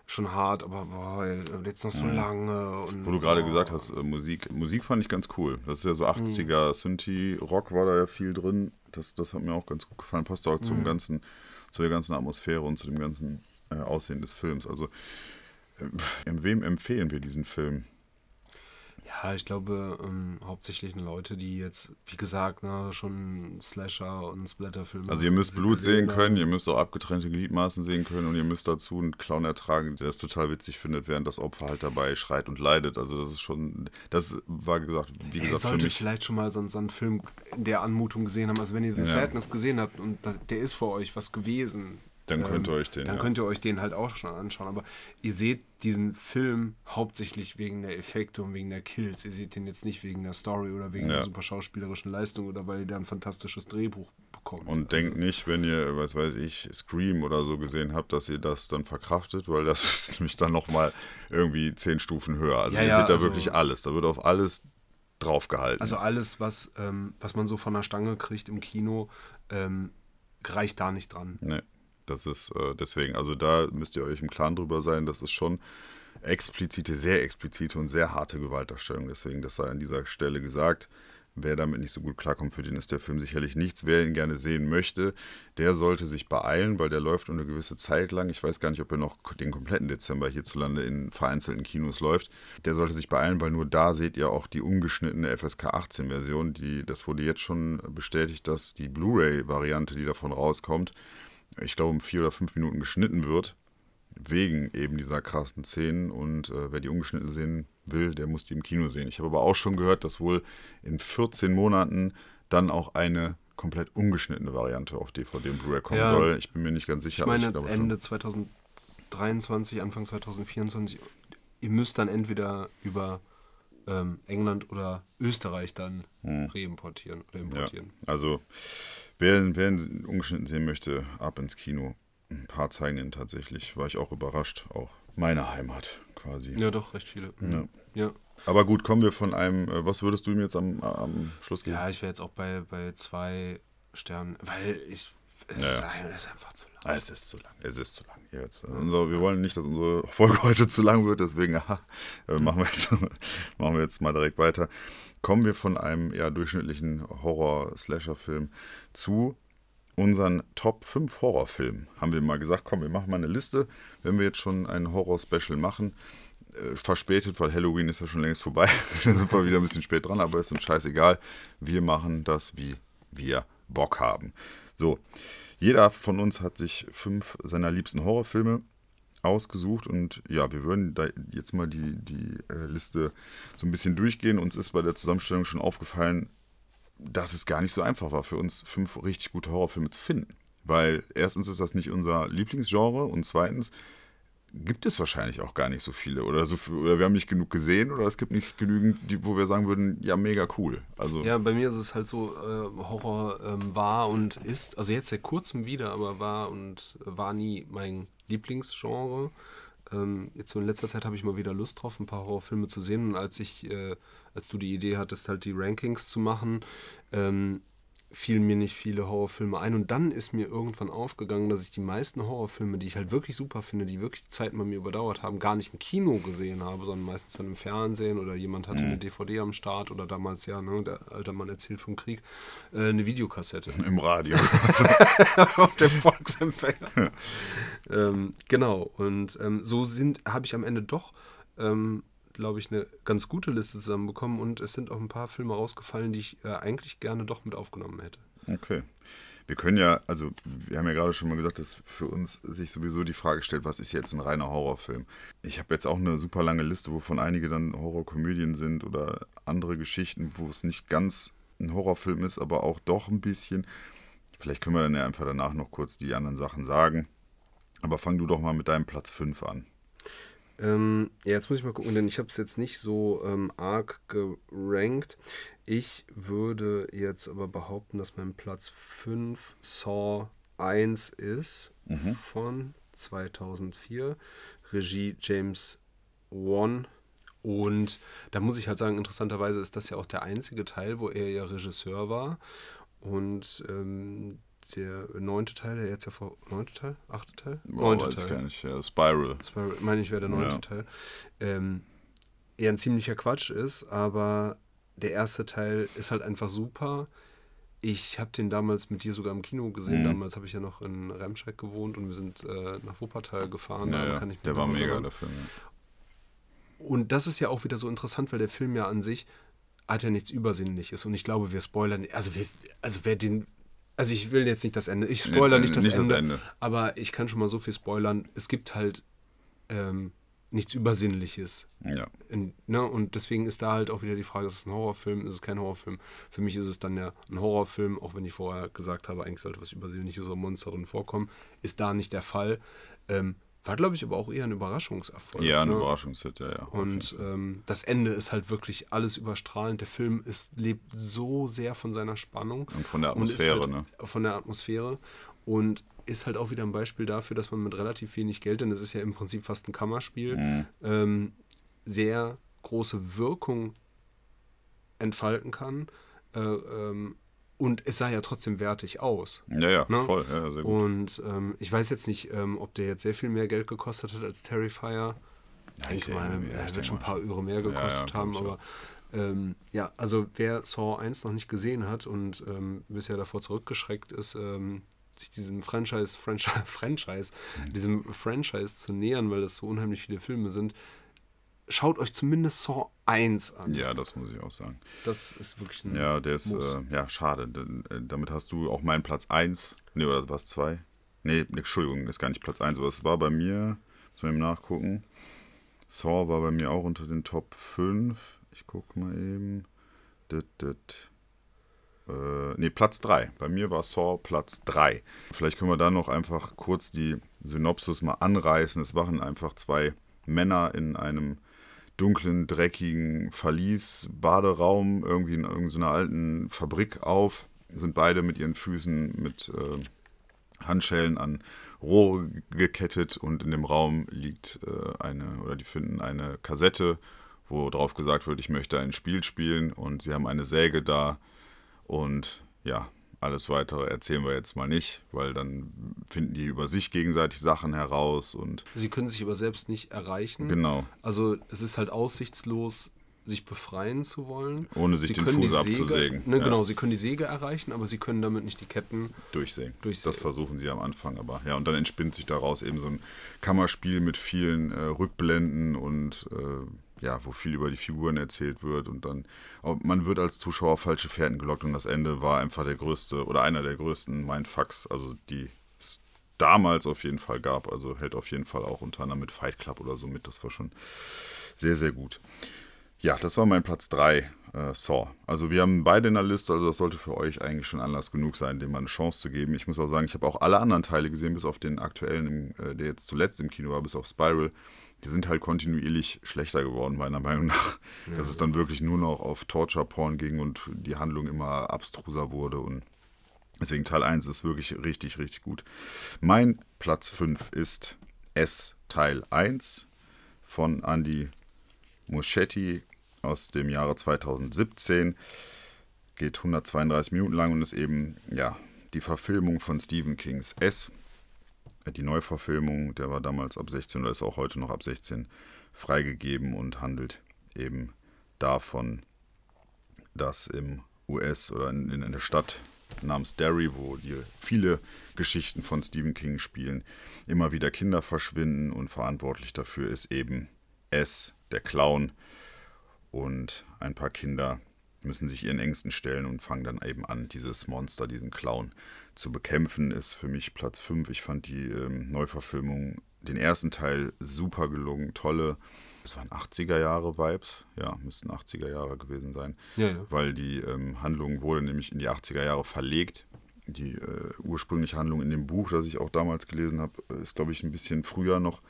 schon hart, aber boah, jetzt noch so lange. Und, Wo du gerade gesagt hast, äh, Musik. Musik fand ich ganz cool. Das ist ja so Mhm. 80er Synthi-Rock war da ja viel drin. Das, das hat mir auch ganz gut gefallen. Passt auch Mhm. zum ganzen, zu der ganzen Atmosphäre und zu dem ganzen äh, Aussehen des Films. Also, äh, wem empfehlen wir diesen Film? Ja, ich glaube, ähm, hauptsächlich Leute, die jetzt, wie gesagt, ne, schon Slasher und Splatterfilme. Also ihr müsst Blut sehen können, ihr müsst auch abgetrennte Gliedmaßen sehen können und ihr müsst dazu einen Clown ertragen, der das total witzig findet, während das Opfer halt dabei schreit und leidet. Also das ist schon, das war gesagt, wie gesagt, für solltet mich. vielleicht schon mal so, so einen Film in der Anmutung gesehen haben. Also wenn ihr The Ja. Sadness gesehen habt und da, der ist für euch was gewesen. Dann könnt ihr euch den, Dann ja. könnt ihr euch den halt auch schon anschauen. Aber ihr seht diesen Film hauptsächlich wegen der Effekte und wegen der Kills. Ihr seht den jetzt nicht wegen der Story oder wegen Ja. der super schauspielerischen Leistung oder weil ihr da ein fantastisches Drehbuch bekommt. Und denkt nicht, wenn ihr, was weiß ich, Scream oder so gesehen habt, dass ihr das dann verkraftet, weil das ist nämlich dann nochmal irgendwie zehn Stufen höher. Also Ja, ihr ja, seht da also- wirklich alles. Da wird auf alles draufgehalten. Also alles, was, ähm, was man so von der Stange kriegt im Kino, ähm, reicht da nicht dran. Nee, das ist äh, deswegen, also da müsst ihr euch im Klaren drüber sein, das ist schon explizite, sehr explizite und sehr harte Gewaltdarstellung. Deswegen, das sei an dieser Stelle gesagt. Wer damit nicht so gut klarkommt, für den ist der Film sicherlich nichts. Wer ihn gerne sehen möchte, der sollte sich beeilen, weil der läuft eine gewisse Zeit lang. Ich weiß gar nicht, ob er noch den kompletten Dezember hierzulande in vereinzelten Kinos läuft. Der sollte sich beeilen, weil nur da seht ihr auch die ungeschnittene FSK 18 Version. Die, das wurde jetzt schon bestätigt, dass die Blu-ray-Variante, die davon rauskommt, ich glaube um vier oder fünf Minuten geschnitten wird wegen eben dieser krassen Szenen und äh, wer die ungeschnitten sehen will, der muss die im Kino sehen. Ich habe aber auch schon gehört, dass wohl in 14 Monaten dann auch eine komplett ungeschnittene Variante auf DVD und Blu-ray kommen ja, soll. Ich bin mir nicht ganz sicher. Ich meine, ich Ende schon. 2023, Anfang 2024, ihr müsst dann entweder über ähm, England oder Österreich dann hm. reimportieren oder importieren. Ja, also wer, wer ungeschnitten sehen möchte, ab ins Kino. Ein paar zeigen ihn tatsächlich. War ich auch überrascht. Auch meine Heimat quasi. Ja, doch, recht viele. Mhm. Ja. ja. Aber gut, kommen wir von einem. Äh, was würdest du ihm jetzt am, am Schluss geben? Ja, ich wäre jetzt auch bei, bei zwei Sternen, weil ich. Es, ja. ist, ist einfach zu lang. Ah, es ist zu lang. Es ist zu lang. Jetzt. Also, wir wollen nicht, dass unsere Folge heute zu lang wird, deswegen aha, äh, machen, wir jetzt, machen wir jetzt mal direkt weiter. Kommen wir von einem eher durchschnittlichen Horror-Slasher-Film zu unseren Top 5 Horrorfilmen. Haben wir mal gesagt, komm, wir machen mal eine Liste, wenn wir jetzt schon ein Horror-Special machen. Äh, verspätet, weil Halloween ist ja schon längst vorbei. Dann sind wir wieder ein bisschen spät dran, aber ist uns scheißegal. Wir machen das, wie wir Bock haben. So, jeder von uns hat sich fünf seiner liebsten Horrorfilme ausgesucht und ja, wir würden da jetzt mal die, die äh, Liste so ein bisschen durchgehen. Uns ist bei der Zusammenstellung schon aufgefallen, dass es gar nicht so einfach war für uns, fünf richtig gute Horrorfilme zu finden. Weil erstens ist das nicht unser Lieblingsgenre und zweitens gibt es wahrscheinlich auch gar nicht so viele oder so oder wir haben nicht genug gesehen oder es gibt nicht genügend, die, wo wir sagen würden, ja mega cool. Also ja, bei mir ist es halt so äh, Horror ähm, war und ist, also jetzt seit kurzem wieder, aber war und war nie mein Lieblingsgenre. Ähm, jetzt so in letzter Zeit habe ich mal wieder Lust drauf, ein paar Horrorfilme zu sehen. Und als ich, äh, als du die Idee hattest, halt die Rankings zu machen, ähm, fielen mir nicht viele Horrorfilme ein. Und dann ist mir irgendwann aufgegangen, dass ich die meisten Horrorfilme, die ich halt wirklich super finde, die wirklich die Zeit bei mir überdauert haben, gar nicht im Kino gesehen habe, sondern meistens dann im Fernsehen oder jemand hatte mhm. eine DVD am Start oder damals ja, ne, der alte Mann erzählt vom Krieg, äh, eine Videokassette. Im Radio. Auf dem Volksempfänger. Ja. Ähm, genau. Und ähm, so sind, habe ich am Ende doch ähm, glaube ich, eine ganz gute Liste zusammenbekommen und es sind auch ein paar Filme rausgefallen, die ich äh, eigentlich gerne doch mit aufgenommen hätte. Okay. Wir können ja, also wir haben ja gerade schon mal gesagt, dass für uns sich sowieso die Frage stellt, was ist jetzt ein reiner Horrorfilm? Ich habe jetzt auch eine super lange Liste, wovon einige dann Horrorkomödien sind oder andere Geschichten, wo es nicht ganz ein Horrorfilm ist, aber auch doch ein bisschen. Vielleicht können wir dann ja einfach danach noch kurz die anderen Sachen sagen. Aber fang du doch mal mit deinem Platz 5 an. Ähm, ja, jetzt muss ich mal gucken, denn ich habe es jetzt nicht so ähm, arg gerankt. Ich würde jetzt aber behaupten, dass mein Platz 5 Saw 1 ist mhm. von 2004. Regie James Wan. Und da muss ich halt sagen, interessanterweise ist das ja auch der einzige Teil, wo er ja Regisseur war. Und ähm, der neunte Teil, der jetzt ja vor. Neunte Teil? Achte Teil? Neunte weiß Teil. Ich gar nicht. Ja, Spiral. Spiral, meine ich, wäre der neunte ja. Teil. Ähm, eher ein ziemlicher Quatsch ist, aber der erste Teil ist halt einfach super. Ich habe den damals mit dir sogar im Kino gesehen. Mhm. Damals habe ich ja noch in Remscheid gewohnt und wir sind äh, nach Wuppertal gefahren. Ja, ja. der war mega, der Film. Ja. Und das ist ja auch wieder so interessant, weil der Film ja an sich hat ja nichts Übersinnliches. Und ich glaube, wir spoilern, also, wir, also wer den also ich will jetzt nicht das Ende, ich spoilere nicht, das, nicht Ende, das, Ende, aber ich kann schon mal so viel spoilern. Es gibt halt ähm, nichts Übersinnliches. Ja. In, ne? Und deswegen ist da halt auch wieder die Frage, ist es ein Horrorfilm, ist es kein Horrorfilm? Für mich ist es dann ja ein Horrorfilm, auch wenn ich vorher gesagt habe, eigentlich sollte was Übersinnliches oder Monster drin vorkommen. Ist da nicht der Fall. Ähm, war, glaube ich, aber auch eher ein Überraschungserfolg. Ja, ein ne? Überraschungshit, ja, ja. Und ähm, das Ende ist halt wirklich alles überstrahlend. Der Film ist, lebt so sehr von seiner Spannung. Und von der Atmosphäre, halt ne? Von der Atmosphäre. Und ist halt auch wieder ein Beispiel dafür, dass man mit relativ wenig Geld, denn es ist ja im Prinzip fast ein Kammerspiel, mhm. ähm, sehr große Wirkung entfalten kann. Äh, ähm, und es sah ja trotzdem wertig aus. Ja, ja, ne? voll. Ja, sehr gut. Und ähm, ich weiß jetzt nicht, ähm, ob der jetzt sehr viel mehr Geld gekostet hat als Terrifier. Ja, ich, ich meine, er wird schon ein paar Euro mehr gekostet ja, haben, aber Ähm, ja, also wer Saw 1 noch nicht gesehen hat und ähm, bisher davor zurückgeschreckt ist, ähm, sich diesem Franchise, Franchise, Franchise, diesem Franchise zu nähern, weil das so unheimlich viele Filme sind, schaut euch zumindest Saw 1 an. Ja, das muss ich auch sagen. Das ist wirklich ein Ja, der ist, äh, ja, schade. äh, Damit hast du auch meinen Platz 1. Nee, oder war es 2? Nee, Entschuldigung, ist gar nicht Platz 1, aber es war bei mir, muss man eben nachgucken. Saw war bei mir auch unter den Top 5. Ich gucke mal eben. Dit, dit. Äh, nee, Platz 3. Bei mir war Saw Platz 3. Vielleicht können wir da noch einfach kurz die Synopsis mal anreißen. Es wachen einfach zwei Männer in einem dunklen, dreckigen Verlies, Baderaum, irgendwie in irgendeiner alten Fabrik auf. Sind beide mit ihren Füßen mit äh, Handschellen an Rohre gekettet und in dem Raum liegt äh, eine, oder die finden eine Kassette, wo drauf gesagt wird, ich möchte ein Spiel spielen und sie haben eine Säge da und ja, alles weitere erzählen wir jetzt mal nicht, weil dann finden die über sich gegenseitig Sachen heraus und Sie können sich aber selbst nicht erreichen. genau, Also es ist halt aussichtslos, sich befreien zu wollen. Ohne sich Sie den Fuß Säge- abzusägen. Ne, Ja. Genau, sie können die Säge erreichen, aber sie können damit nicht die Ketten. durchsägen. Durchsägen. Das versuchen sie am Anfang, aber ja, und dann entspinnt sich daraus eben so ein Kammerspiel mit vielen äh, Rückblenden und äh, ja, wo viel über die Figuren erzählt wird und dann, man wird als Zuschauer auf falsche Fährten gelockt und das Ende war einfach der größte oder einer der größten Mindfucks, also die es damals auf jeden Fall gab, also hält auf jeden Fall auch unter anderem mit Fight Club oder so mit, das war schon sehr, sehr gut. Ja, das war mein Platz 3, äh, Saw. Also wir haben beide in der Liste, also das sollte für euch eigentlich schon Anlass genug sein, dem mal eine Chance zu geben. Ich muss auch sagen, ich habe auch alle anderen Teile gesehen, bis auf den aktuellen, äh, der jetzt zuletzt im Kino war, bis auf Spiral. Die sind halt kontinuierlich schlechter geworden, meiner Meinung nach. Dass es dann wirklich nur noch auf Torture-Porn ging und die Handlung immer abstruser wurde und Deswegen Teil 1 ist wirklich richtig, richtig gut. Mein Platz 5 ist S Teil 1 von Andy Muschetti aus dem Jahre 2017. Geht 132 Minuten lang und ist eben ja die Verfilmung von Stephen Kings S. Die Neuverfilmung, der war damals ab 16 oder ist auch heute noch ab 16 freigegeben und handelt eben davon, dass im US oder in, in der Stadt namens Derry, wo die viele Geschichten von Stephen King spielen, immer wieder Kinder verschwinden und verantwortlich dafür ist eben S, der Clown. Und ein paar Kinder müssen sich ihren Ängsten stellen und fangen dann eben an, dieses Monster, diesen Clown zu bekämpfen. Ist für mich Platz 5. Ich fand die ähm, Neuverfilmung, den ersten Teil super gelungen, tolle, es waren 80er Jahre Vibes, ja, müssten 80er Jahre gewesen sein, Ja, ja. weil die ähm, Handlung wurde nämlich in die 80er Jahre verlegt. Die äh, ursprüngliche Handlung in dem Buch, das ich auch damals gelesen habe, ist, glaube ich, ein bisschen früher noch.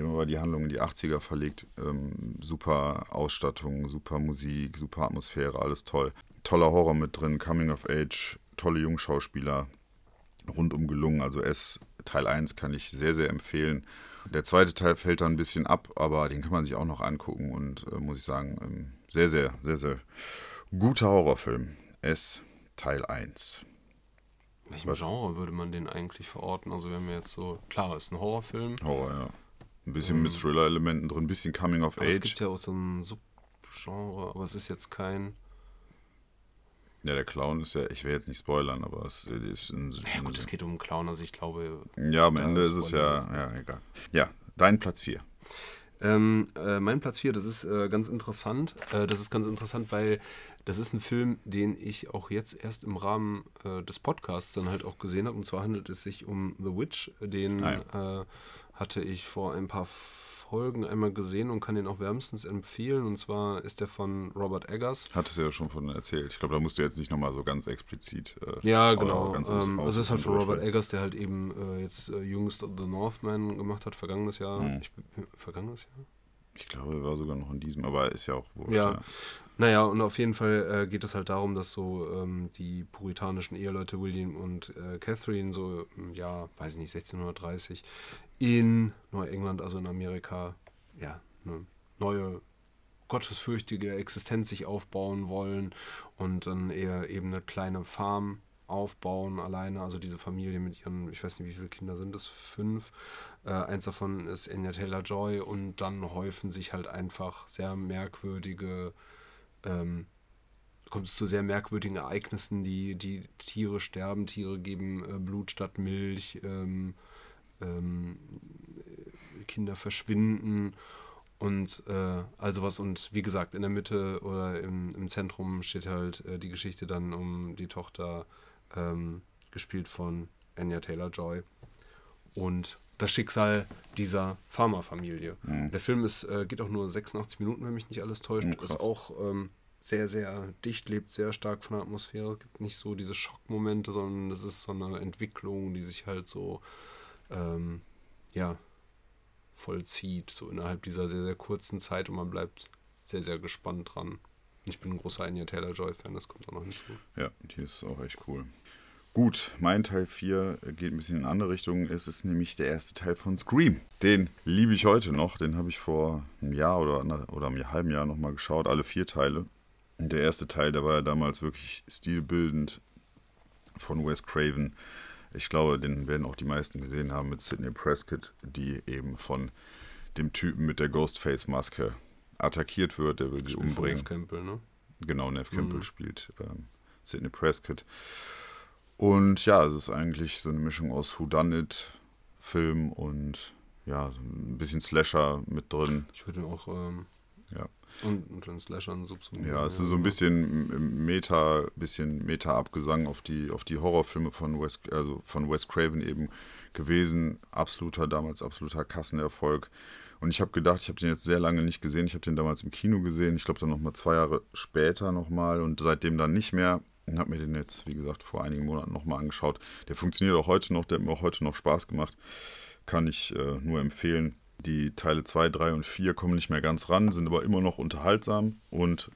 Die haben aber die Handlung in die 80er verlegt. Ähm, super Ausstattung, super Musik, super Atmosphäre, alles toll. Toller Horror mit drin, Coming of Age, tolle Jungschauspieler, rundum gelungen. Also S Teil 1 kann ich sehr, sehr empfehlen. Der zweite Teil fällt dann ein bisschen ab, aber den kann man sich auch noch angucken und äh, muss ich sagen, ähm, sehr, sehr, sehr, sehr guter Horrorfilm. S Teil 1. Welchem Genre würde man den eigentlich verorten? Also wir haben ja jetzt so, klar, ist ein Horrorfilm, Horror, ja. Ein bisschen mit Thriller-Elementen drin, ein bisschen Coming of aber es Age. gibt ja auch so ein Subgenre, aber es ist jetzt kein... Ja, der Clown ist ja, ich will jetzt nicht spoilern, aber es ist ein, Ja gut, es geht um einen Clown, also ich glaube... Ja, am Ende ist es ja, ja, egal. Ja, dein Platz 4. Ähm, äh, mein Platz 4, das ist äh, ganz interessant. Äh, das ist ganz interessant, weil das ist ein Film, den ich auch jetzt erst im Rahmen äh, des Podcasts dann halt auch gesehen habe. Und zwar handelt es sich um The Witch. Den Ah äh, hatte ich vor ein paar Folgen einmal gesehen und kann den auch wärmstens empfehlen. Und zwar ist der von Robert Eggers. Hattest du ja schon von erzählt. Ich glaube, da musst du jetzt nicht nochmal so ganz explizit. Äh, Ja, genau. ganz ähm, es ist halt von Robert Eggers, der halt eben äh, jetzt äh, jüngst The Northman gemacht hat, vergangenes Jahr. Hm. Ich, vergangenes Jahr? Ich glaube, er war sogar noch in diesem, aber ist ja auch wurscht. Ja. Naja, und auf jeden Fall äh, geht es halt darum, dass so ähm, die puritanischen Eheleute William und äh, Catherine so Jahr, weiß ich nicht, 1630 in Neuengland, also in Amerika, ja, eine neue gottesfürchtige Existenz sich aufbauen wollen und dann eher eben eine kleine Farm aufbauen alleine. Also diese Familie mit ihren, ich weiß nicht, wie viele Kinder sind es, fünf. Äh, eins davon ist Anya Taylor Joy und dann häufen sich halt einfach sehr merkwürdige ähm, kommt es zu sehr merkwürdigen Ereignissen, die, die Tiere sterben, Tiere geben äh, Blut statt Milch, ähm, ähm, Kinder verschwinden und äh, also was. Und wie gesagt, in der Mitte oder im, im Zentrum steht halt äh, die Geschichte dann um die Tochter, ähm, gespielt von Anya Taylor Joy. Und das Schicksal dieser Pharmafamilie. Mhm. Der Film ist, äh, geht auch nur 86 Minuten, wenn mich nicht alles täuscht. Mhm, ist auch ähm, sehr, sehr dicht, lebt sehr stark von der Atmosphäre. Es gibt nicht so diese Schockmomente, sondern es ist so eine Entwicklung, die sich halt so, ähm, ja, vollzieht, so innerhalb dieser sehr, sehr kurzen Zeit und man bleibt sehr, sehr gespannt dran. Ich bin ein großer Anya Taylor-Joy-Fan, das kommt auch noch hinzu. Ja, die ist auch echt cool. Gut, mein Teil 4 geht ein bisschen in eine andere Richtung. Es ist nämlich der erste Teil von Scream. Den liebe ich heute noch. Den habe ich vor einem Jahr oder, oder einem halben Jahr nochmal geschaut. Alle vier Teile. Der erste Teil, der war ja damals wirklich stilbildend von Wes Craven. Ich glaube, den werden auch die meisten gesehen haben mit Sidney Prescott, die eben von dem Typen mit der Ghostface-Maske attackiert wird. Der will sie umbringen. Nev Campbell, ne? Genau, Nev Campbell mhm. spielt ähm, Sidney Prescott. Und ja, es ist eigentlich so eine Mischung aus Whodunit, Film und ja, so ein bisschen Slasher mit drin. Ich würde auch ähm, ja. Und, und den Slashern subsumieren. Ja, es ist so ein bisschen Meta, bisschen Meta-Abgesang auf die, auf die Horrorfilme von Wes, also von Wes Craven eben gewesen. Absoluter, damals absoluter Kassenerfolg. Und ich habe gedacht, ich habe den jetzt sehr lange nicht gesehen. Ich habe den damals im Kino gesehen. Ich glaube dann nochmal zwei Jahre später nochmal und seitdem dann nicht mehr. Ich habe mir den jetzt, wie gesagt, vor einigen Monaten nochmal angeschaut. Der funktioniert auch heute noch, der hat mir auch heute noch Spaß gemacht. Kann ich äh, nur empfehlen. Die Teile 2, 3 und 4 kommen nicht mehr ganz ran, sind aber immer noch unterhaltsam. Und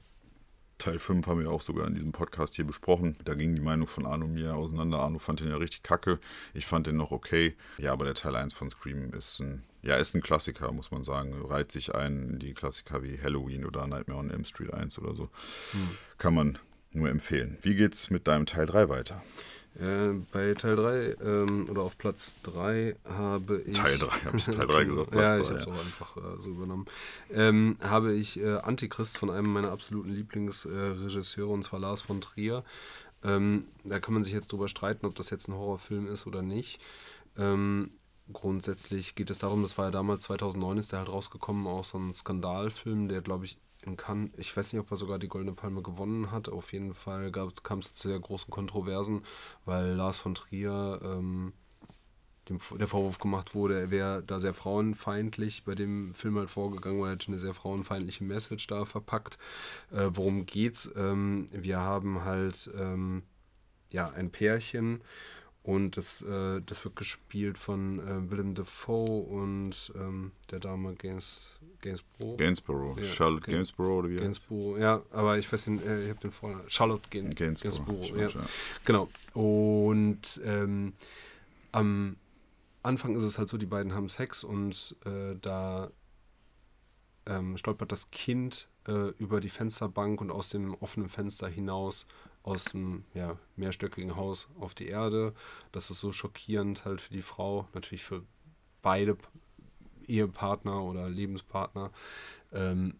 Teil 5 haben wir auch sogar in diesem Podcast hier besprochen. Da ging die Meinung von Arno und mir auseinander. Arno fand den ja richtig kacke. Ich fand den noch okay. Ja, aber der Teil 1 von Scream ist ein, ja, ist ein Klassiker, muss man sagen. Reiht sich ein in die Klassiker wie Halloween oder Nightmare on Elm Street 1 oder so. Hm. Kann man nur empfehlen. Wie geht's mit deinem Teil 3 weiter? Äh, bei Teil 3 ähm, oder auf Platz 3 habe ich. Teil 3, habe ich Teil 3 gesagt? ja, ich habe es ja. auch einfach äh, so übernommen. Ähm, habe ich äh, Antichrist von einem meiner absoluten Lieblingsregisseure, und zwar Lars von Trier. Ähm, da kann man sich jetzt drüber streiten, ob das jetzt ein Horrorfilm ist oder nicht. Ähm, grundsätzlich geht es darum, das war ja damals 2009, ist der halt rausgekommen, auch so ein Skandalfilm, der, glaube ich, in Cannes, ich weiß nicht, ob er sogar die Goldene Palme gewonnen hat. Auf jeden Fall kam es zu sehr großen Kontroversen, weil Lars von Trier ähm, dem, der Vorwurf gemacht wurde, er wäre da sehr frauenfeindlich bei dem Film halt vorgegangen, weil er eine sehr frauenfeindliche Message da verpackt. Äh, worum geht's? Ähm, wir haben halt ähm, ja ein Pärchen und das, äh, das wird gespielt von äh, Willem Dafoe und ähm, der Dame Gaines, Gainsborough. Gainsborough. Ja, Charlotte Gainsborough oder wie Gainsborough, ja, aber ich weiß den, äh, ich habe den vorher. Charlotte Gain, Gainsborough. Gainsborough ja. ja. Genau. Und ähm, am Anfang ist es halt so, die beiden haben Sex und äh, da ähm, stolpert das Kind äh, über die Fensterbank und aus dem offenen Fenster hinaus aus dem ja, mehrstöckigen Haus auf die Erde. Das ist so schockierend halt für die Frau, natürlich für beide Ehepartner oder Lebenspartner, ähm,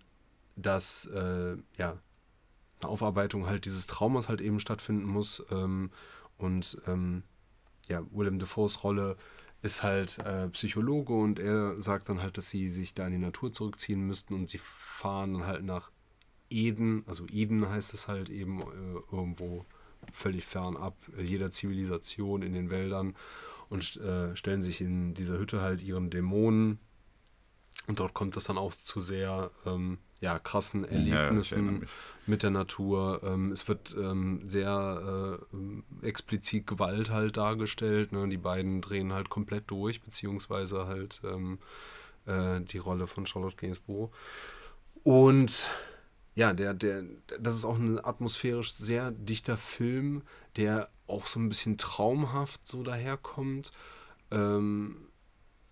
dass äh, ja, eine Aufarbeitung halt dieses Traumas halt eben stattfinden muss. Ähm, und ähm, ja, Willem Dafoes Rolle ist halt äh, Psychologe und er sagt dann halt, dass sie sich da in die Natur zurückziehen müssten und sie fahren dann halt nach Eden, also Eden heißt es halt eben äh, irgendwo völlig fernab jeder Zivilisation in den Wäldern und äh, stellen sich in dieser Hütte halt ihren Dämonen. Und dort kommt es dann auch zu sehr ähm, ja, krassen Erlebnissen ja, mit der Natur. Ähm, es wird ähm, sehr äh, explizit Gewalt halt dargestellt. Ne? Die beiden drehen halt komplett durch, beziehungsweise halt ähm, äh, die Rolle von Charlotte Gainsbourg. Und ja, der, der, das ist auch ein atmosphärisch sehr dichter Film, der auch so ein bisschen traumhaft so daherkommt. Ähm,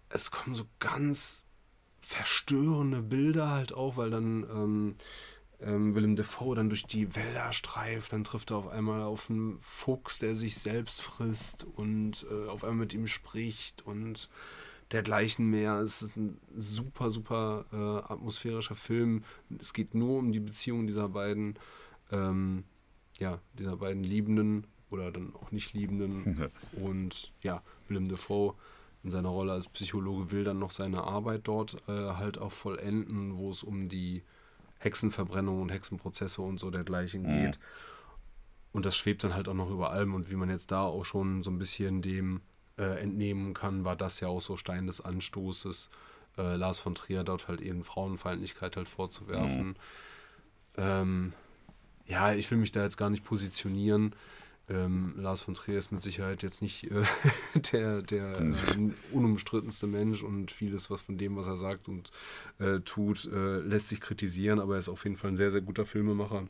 es kommen so ganz verstörende Bilder halt auch, weil dann ähm, ähm, Willem Dafoe dann durch die Wälder streift, dann trifft er auf einmal auf einen Fuchs, der sich selbst frisst und äh, auf einmal mit ihm spricht und dergleichen mehr. Es ist ein super, super äh, atmosphärischer Film. Es geht nur um die Beziehung dieser beiden, ähm, ja, dieser beiden Liebenden oder dann auch nicht Liebenden. Und ja, Willem Dafoe in seiner Rolle als Psychologe will dann noch seine Arbeit dort äh, halt auch vollenden, wo es um die Hexenverbrennung und Hexenprozesse und so dergleichen Mhm. geht. Und das schwebt dann halt auch noch über allem. Und wie man jetzt da auch schon so ein bisschen dem äh, entnehmen kann, war das ja auch so Stein des Anstoßes, äh, Lars von Trier dort halt eben Frauenfeindlichkeit halt vorzuwerfen. Ähm, ja, ich will mich da jetzt gar nicht positionieren. Ähm, Lars von Trier ist mit Sicherheit jetzt nicht äh, der, der äh, unumstrittenste Mensch und vieles, was von dem, was er sagt und äh, tut, äh, lässt sich kritisieren, aber er ist auf jeden Fall ein sehr, sehr guter Filmemacher.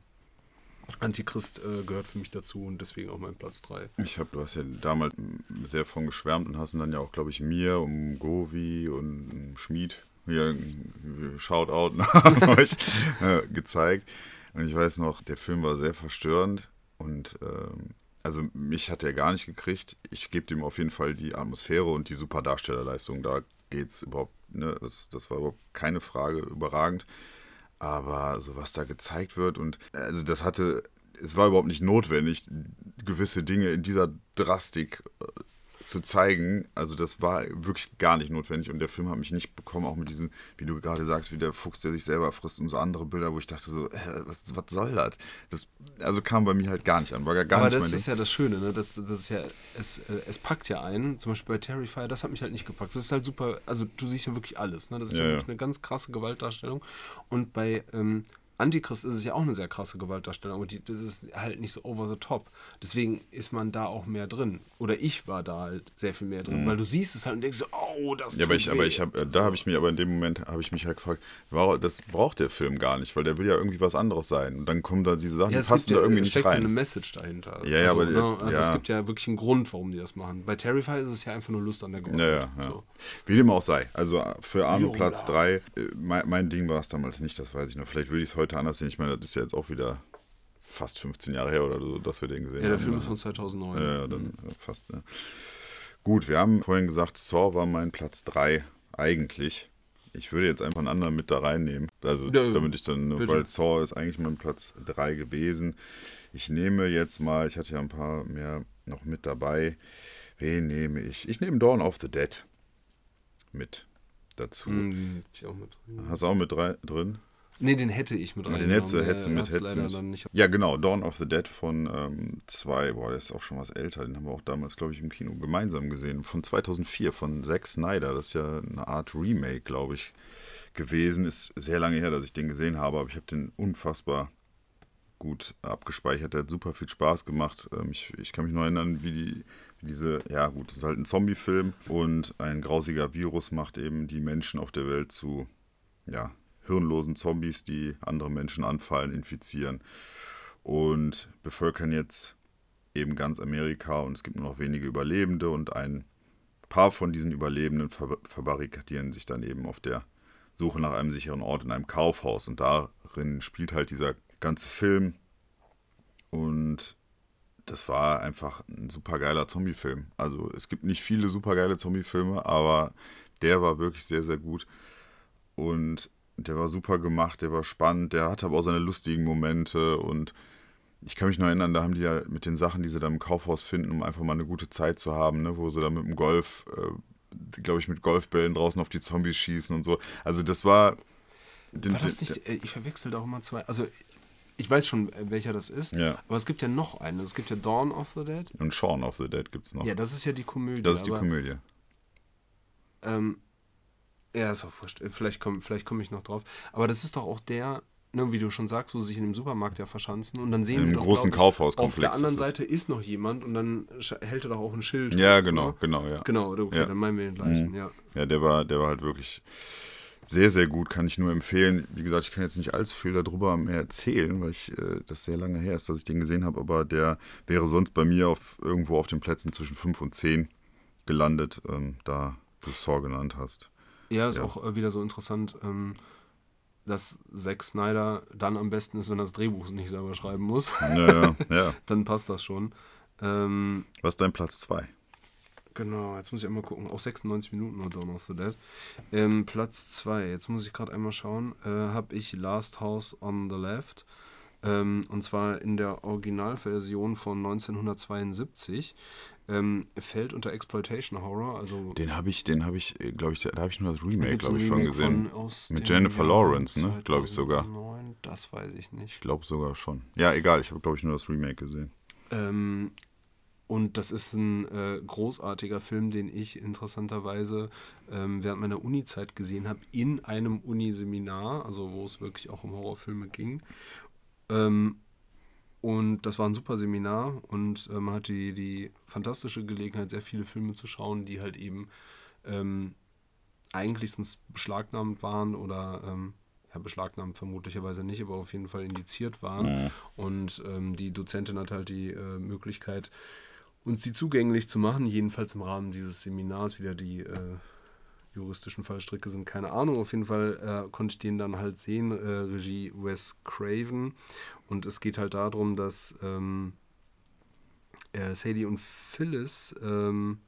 Antichrist äh, gehört für mich dazu und deswegen auch mein Platz 3. Ich habe, du hast ja damals sehr von geschwärmt und hast ihn dann ja auch, glaube ich, mir um Govi und um Schmied hier ein Shoutout nach euch äh, gezeigt. Und ich weiß noch, der Film war sehr verstörend und ähm, also mich hat er gar nicht gekriegt. Ich gebe dem auf jeden Fall die Atmosphäre und die super Darstellerleistung. Da geht's überhaupt, ne, das, das war überhaupt keine Frage, überragend. Aber so was da gezeigt wird und also das hatte, es war überhaupt nicht notwendig, gewisse Dinge in dieser Drastik äh, zu zeigen. Also das war wirklich gar nicht notwendig und der Film hat mich nicht bekommen, auch mit diesen, wie du gerade sagst, wie der Fuchs, der sich selber frisst und so andere Bilder, wo ich dachte so, hä, was, was soll das? Das also kam bei mir halt gar nicht an, war gar, gar Aber nicht das mein ist ja das Schöne, ne? Das, das ist ja, es, äh, es packt ja einen. Zum Beispiel bei Terrifier, das hat mich halt nicht gepackt. Das ist halt super, also du siehst ja wirklich alles, ne? Das ist ja, Ja, ja. wirklich eine ganz krasse Gewaltdarstellung. Und bei ähm, Antichrist ist es ja auch eine sehr krasse Gewaltdarstellung, aber die, das ist halt nicht so over the top. Deswegen ist man da auch mehr drin. Oder ich war da halt sehr viel mehr drin, weil du siehst es halt und denkst so, oh, das Mhm. Ja, aber ich, aber weh. ich habe, äh, da habe ich mich, aber in dem Moment habe ich mich halt gefragt, war, das braucht der Film gar nicht, weil der will ja irgendwie was anderes sein. Und dann kommen da diese Sachen, Ja, die es passen da ja, irgendwie es nicht steckt ja eine rein. Message dahinter. Ja, ja, also, aber, ne? also es ja. gibt ja wirklich einen Grund, warum die das machen. Bei Terrifier ist es ja einfach nur Lust an der Gewalt. Ja, ja, ja. So. Wie dem auch sei. Also äh, für Arno. Platz 3, mein, mein Ding war es damals nicht, das weiß ich noch. Vielleicht würde ich es heute anders sehen. Ich meine, das ist ja jetzt auch wieder fast 15 Jahre her oder so, dass wir den gesehen Ja, haben. der Film ne? ist von 2009. Ja, ja, dann äh, fast. Ja. Gut, wir haben vorhin gesagt, Saw war mein Platz 3 eigentlich. Ich würde jetzt einfach einen anderen mit da reinnehmen. Also Ja, damit ich dann, bitte. weil Saw ist eigentlich mein Platz 3 gewesen. Ich nehme jetzt mal, ich hatte ja ein paar mehr noch mit dabei. Wen nehme ich? Ich nehme Dawn of the Dead mit dazu. Hm, hätte ich auch mit drin. Hast du auch mit drei, drin? Nee, den hätte ich mit Den reingenommen. hättest du, hättest du mit, hättest du mit. Ja, genau, Dawn of the Dead von ähm, zwei, boah, der ist auch schon was älter, den haben wir auch damals, glaube ich, im Kino gemeinsam gesehen. Von 2004, von Zack Snyder, das ist ja eine Art Remake, glaube ich, gewesen. Ist sehr lange her, dass ich den gesehen habe, aber ich habe den unfassbar gut abgespeichert. Der hat super viel Spaß gemacht. Ähm, ich, ich kann mich noch erinnern, wie die wie diese, ja gut, das ist halt ein Zombie-Film und ein grausiger Virus macht eben die Menschen auf der Welt zu, ja, hirnlosen Zombies, die andere Menschen anfallen, infizieren. Und bevölkern jetzt eben ganz Amerika und es gibt nur noch wenige Überlebende und ein paar von diesen Überlebenden ver verbarrikadieren sich dann eben auf der Suche nach einem sicheren Ort in einem Kaufhaus. Und darin spielt halt dieser ganze Film. Und das war einfach ein super geiler Zombie-Film. Also es gibt nicht viele super geile Zombie-Filme, aber der war wirklich sehr, sehr gut. Und der war super gemacht, der war spannend, der hatte aber auch seine lustigen Momente und ich kann mich noch erinnern, da haben die ja mit den Sachen, die sie da im Kaufhaus finden, um einfach mal eine gute Zeit zu haben, ne, wo sie da mit dem Golf, äh, glaube ich, mit Golfbällen draußen auf die Zombies schießen und so. Also das war. Den, War das nicht, äh, ich verwechsel da auch immer zwei. Also, ich weiß schon, äh, welcher das ist, Ja. aber es gibt ja noch einen. Es gibt ja Dawn of the Dead. und Shaun of the Dead gibt es noch. Ja, das ist ja die Komödie. das ist die Komödie. Ähm, ja, ist auch wurscht. Äh, Vielleicht komme vielleicht komm ich noch drauf. Aber das ist doch auch der, ne, wie du schon sagst, wo sie sich in dem Supermarkt ja verschanzen und dann sehen In sie doch, großen Kaufhauskomplex Auf der anderen ist. Seite ist noch jemand und dann hält er doch auch ein Schild. Ja, drauf, genau, ne? genau, ja. Genau, okay, Ja. dann meinen wir den gleichen, ja. Ja, der war, der war halt wirklich sehr, sehr gut, kann ich nur empfehlen. Wie gesagt, ich kann jetzt nicht allzu viel darüber mehr erzählen, weil ich äh, das sehr lange her ist, dass ich den gesehen habe, aber der wäre sonst bei mir auf irgendwo auf den Plätzen zwischen 5 und 10 gelandet, ähm, da du Saw genannt hast. Ja, ist Ja. auch äh, wieder so interessant, ähm, dass Zack Snyder dann am besten ist, wenn er das Drehbuch nicht selber schreiben muss. Ja, ja, dann passt das schon. Ähm, Was ist dein Platz 2? Genau, jetzt muss ich einmal gucken. Auch 96 Minuten nur Dawn of the Dead. Ähm, Platz 2, jetzt muss ich gerade einmal schauen, äh, habe ich Last House on the Left. Ähm, und zwar in der Originalversion von 1972. Ähm, fällt unter Exploitation Horror, also Den habe ich, den habe ich, glaube ich, da habe ich nur das Remake, glaube ich, Remake gesehen. von Mit Jennifer Lawrence, ne? Glaube ich sogar. 2009, Das weiß ich nicht. Ich glaube sogar schon. Ja, egal, ich habe, glaube ich, nur das Remake gesehen. Ähm, und das ist ein äh, großartiger Film, den ich interessanterweise ähm, während meiner Uni-Zeit gesehen habe, in einem Uniseminar, also wo es wirklich auch um Horrorfilme ging. Ähm, und das war ein super Seminar und äh, man hatte die, die fantastische Gelegenheit, sehr viele Filme zu schauen, die halt eben ähm, eigentlich sonst beschlagnahmt waren oder ähm, ja, beschlagnahmt vermutlicherweise nicht, aber auf jeden Fall indiziert waren. Und ähm, die Dozentin hat halt die äh, Möglichkeit, uns die zugänglich zu machen, jedenfalls im Rahmen dieses Seminars. Wieder die äh, juristischen Fallstricke sind keine Ahnung. Auf jeden Fall äh, konnte ich den dann halt sehen, äh, Regie Wes Craven. Und es geht halt darum, dass ähm, äh, Sadie und Phyllis ähm,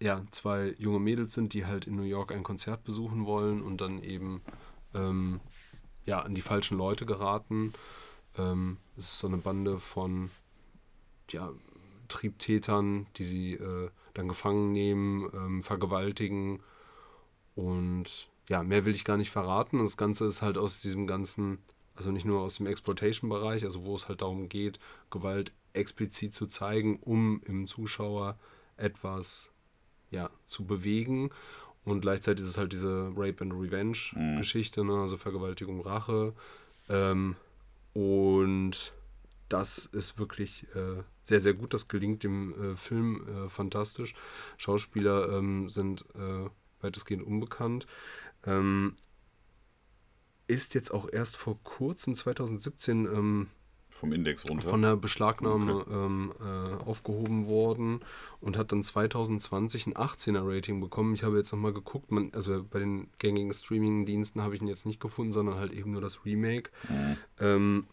ja, zwei junge Mädels sind, die halt in New York ein Konzert besuchen wollen und dann eben ähm, ja, an die falschen Leute geraten. Ähm, es ist so eine Bande von ja, Triebtätern, die sie äh, dann gefangen nehmen, ähm, vergewaltigen und ja, mehr will ich gar nicht verraten. Das Ganze ist halt aus diesem ganzen, also nicht nur aus dem Exploitation-Bereich, also wo es halt darum geht, Gewalt explizit zu zeigen, um im Zuschauer etwas ja, zu bewegen. Und gleichzeitig ist es halt diese Rape and Revenge-Geschichte, ne? also Vergewaltigung, Rache. Ähm, und das ist wirklich äh, sehr, sehr gut. Das gelingt dem äh, Film äh, fantastisch. Schauspieler ähm, sind äh, weitestgehend unbekannt. Ähm, ist jetzt auch erst vor kurzem, 2017, ähm, Vom Index runter. von der Beschlagnahme ähm, äh, aufgehoben worden und hat dann 2020 ein 18er Rating bekommen. Ich habe jetzt nochmal geguckt, man, also bei den gängigen Streaming-Diensten habe ich ihn jetzt nicht gefunden, sondern halt eben nur das Remake. Ähm,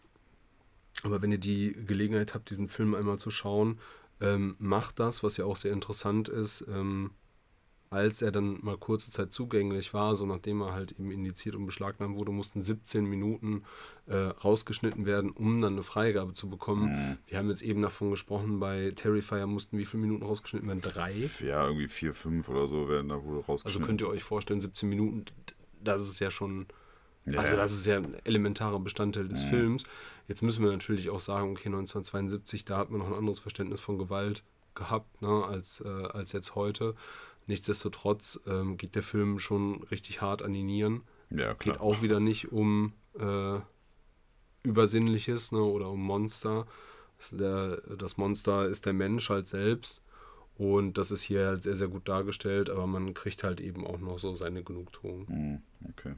aber wenn ihr die Gelegenheit habt, diesen Film einmal zu schauen, ähm, macht das, was ja auch sehr interessant ist. Ähm, als er dann mal kurze Zeit zugänglich war, so nachdem er halt eben indiziert und beschlagnahmt wurde, mussten 17 Minuten äh, rausgeschnitten werden, um dann eine Freigabe zu bekommen. Wir haben jetzt eben davon gesprochen, bei Terrifier mussten wie viele Minuten rausgeschnitten werden? Drei. ja, irgendwie vier, fünf oder so werden da wohl Also rausgeschnitten. könnt ihr euch vorstellen, 17 Minuten, das ist ja schon, Ja, also ja. das ist ja ein elementarer Bestandteil des Films. Jetzt müssen wir natürlich auch sagen, okay, 1972, da hat man noch ein anderes Verständnis von Gewalt gehabt, ne, als, äh, als jetzt heute. Nichtsdestotrotz ähm, geht der Film schon richtig hart an die Nieren. ja, klar. Geht auch wieder nicht um äh, Übersinnliches ne, oder um Monster. Das, der, das Monster ist der Mensch halt selbst. Und das ist hier halt sehr, sehr gut dargestellt, aber man kriegt halt eben auch noch so seine Genugtuung. Hm, Okay.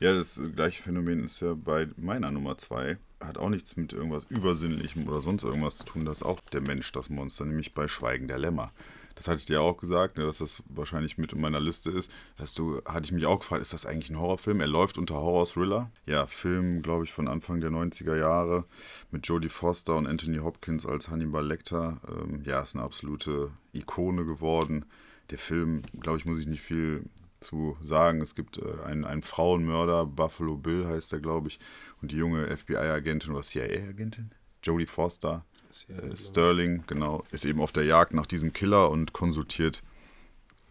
Ja, das gleiche Phänomen ist ja bei meiner Nummer zwei. Hat auch nichts mit irgendwas Übersinnlichem oder sonst irgendwas zu tun. Das ist auch der Mensch, das Monster, nämlich bei Schweigen der Lämmer. Das hatte ich dir auch gesagt, ne, dass das wahrscheinlich mit in meiner Liste ist. Dass du, hatte ich mich auch gefragt, ist das eigentlich ein Horrorfilm? Er läuft unter Horror-Thriller. Ja, Film, glaube ich, von Anfang der 90er Jahre mit Jodie Foster und Anthony Hopkins als Hannibal Lecter. Ähm, ja, ist eine absolute Ikone geworden. Der Film, glaube ich, muss ich nicht viel zu sagen. Es gibt äh, einen, einen Frauenmörder, Buffalo Bill heißt er, glaube ich, und die junge FBI-Agentin oder CIA-Agentin, Jodie Foster, äh, Sterling, genau, ist eben auf der Jagd nach diesem Killer und konsultiert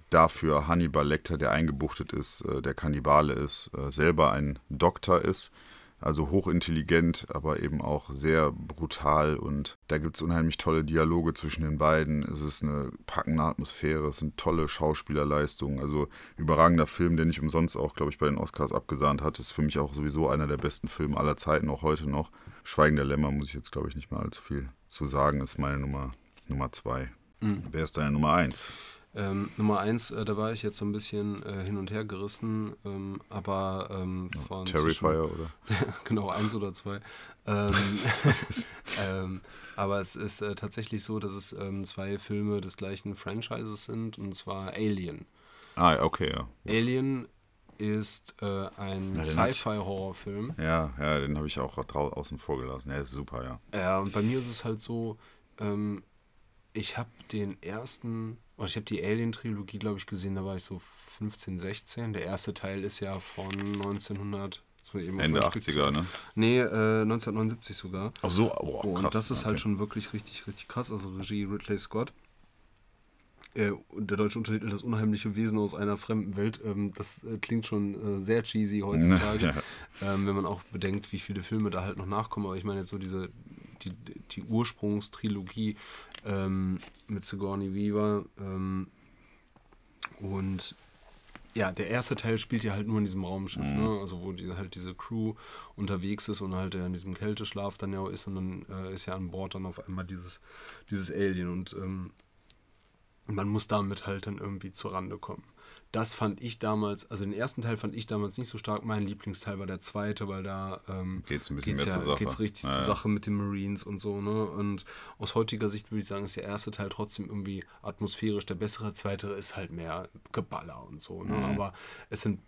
dafür Hannibal Lecter, der eingebuchtet ist, äh, der Kannibale ist, äh, selber ein Doktor ist. Also hochintelligent, aber eben auch sehr brutal. Und da gibt es unheimlich tolle Dialoge zwischen den beiden. Es ist eine packende Atmosphäre, es sind tolle Schauspielerleistungen. Also überragender Film, der nicht umsonst auch, glaube ich, bei den Oscars abgesahnt hat. Ist für mich auch sowieso einer der besten Filme aller Zeiten, auch heute noch. Schweigen der Lämmer muss ich jetzt, glaube ich, nicht mehr allzu viel zu sagen, ist meine Nummer, Nummer zwei. Wer ist deine Nummer eins? Ähm, Nummer eins, äh, da war ich jetzt so ein bisschen äh, hin und her gerissen, ähm, aber ähm, von Terrifier oder? genau, eins oder zwei. Ähm, ähm, aber es ist äh, tatsächlich so, dass es ähm, zwei Filme des gleichen Franchises sind, und zwar Alien. Ah, okay, ja. Alien ist äh, ein Ja, Sci-Fi-Horrorfilm. Ja, ja, den habe ich auch außen vor gelassen. Ja, ist super, ja. Ja, und bei mir ist es halt so, ähm, Ich habe den ersten, oder ich habe die Alien-Trilogie, glaube ich, gesehen, da war ich so 15, 16. Der erste Teil ist ja von 1900. das war eben Ende auf ein Stück 80er, ne? Nee, äh, 1979 sogar. Ach so, boah, und krass. das ist halt okay. schon wirklich richtig, richtig krass. Also Regie Ridley Scott. Äh, und der deutsche Untertitel Das unheimliche Wesen aus einer fremden Welt. Ähm, das äh, klingt schon äh, sehr cheesy heutzutage, ähm, wenn man auch bedenkt, wie viele Filme da halt noch nachkommen. Aber ich meine jetzt so diese, die, die Ursprungstrilogie ähm, mit Sigourney Weaver ähm, und ja, der erste Teil spielt ja halt nur in diesem Raumschiff, ne? Also wo die, halt diese Crew unterwegs ist und halt ja in diesem Kälteschlaf dann ja auch ist und dann äh, ist ja an Bord dann auf einmal dieses, dieses Alien und ähm, man muss damit halt dann irgendwie zur Rande kommen. Das fand ich damals, also den ersten Teil fand ich damals nicht so stark. Mein Lieblingsteil war der zweite, weil da ähm, Geht's ein bisschen geht's mehr ja, zur Sache. geht's richtig Ja, zur. Sache mit den Marines und so, ne? Und aus heutiger Sicht würde ich sagen, ist der erste Teil trotzdem irgendwie atmosphärisch der bessere. Zweite ist halt mehr Geballer und so, Mhm. ne? Aber es sind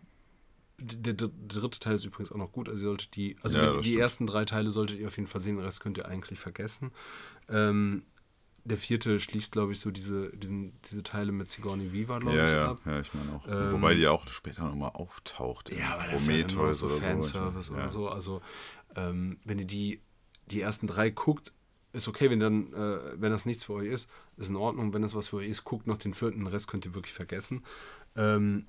der, dritte Teil ist übrigens auch noch gut. Also ihr solltet die, also Ja, die, die ersten drei Teile solltet ihr auf jeden Fall sehen, den Rest könnt ihr eigentlich vergessen. Ähm, der vierte schließt, glaube ich, so diese, diesen, diese Teile mit Sigourney Weaver, glaube Ja, ich, ja, ab. ja, ich meine auch. Ähm, Wobei die ja auch später nochmal auftaucht. Ja, aber das ist ja dann nur Prometheus so oder so. Fanservice Ja. oder so. Also, ähm, wenn ihr die, die ersten drei guckt, ist okay, wenn dann, äh, wenn das nichts für euch ist, ist in Ordnung. Wenn das was für euch ist, guckt noch den vierten, den Rest könnt ihr wirklich vergessen. Ähm,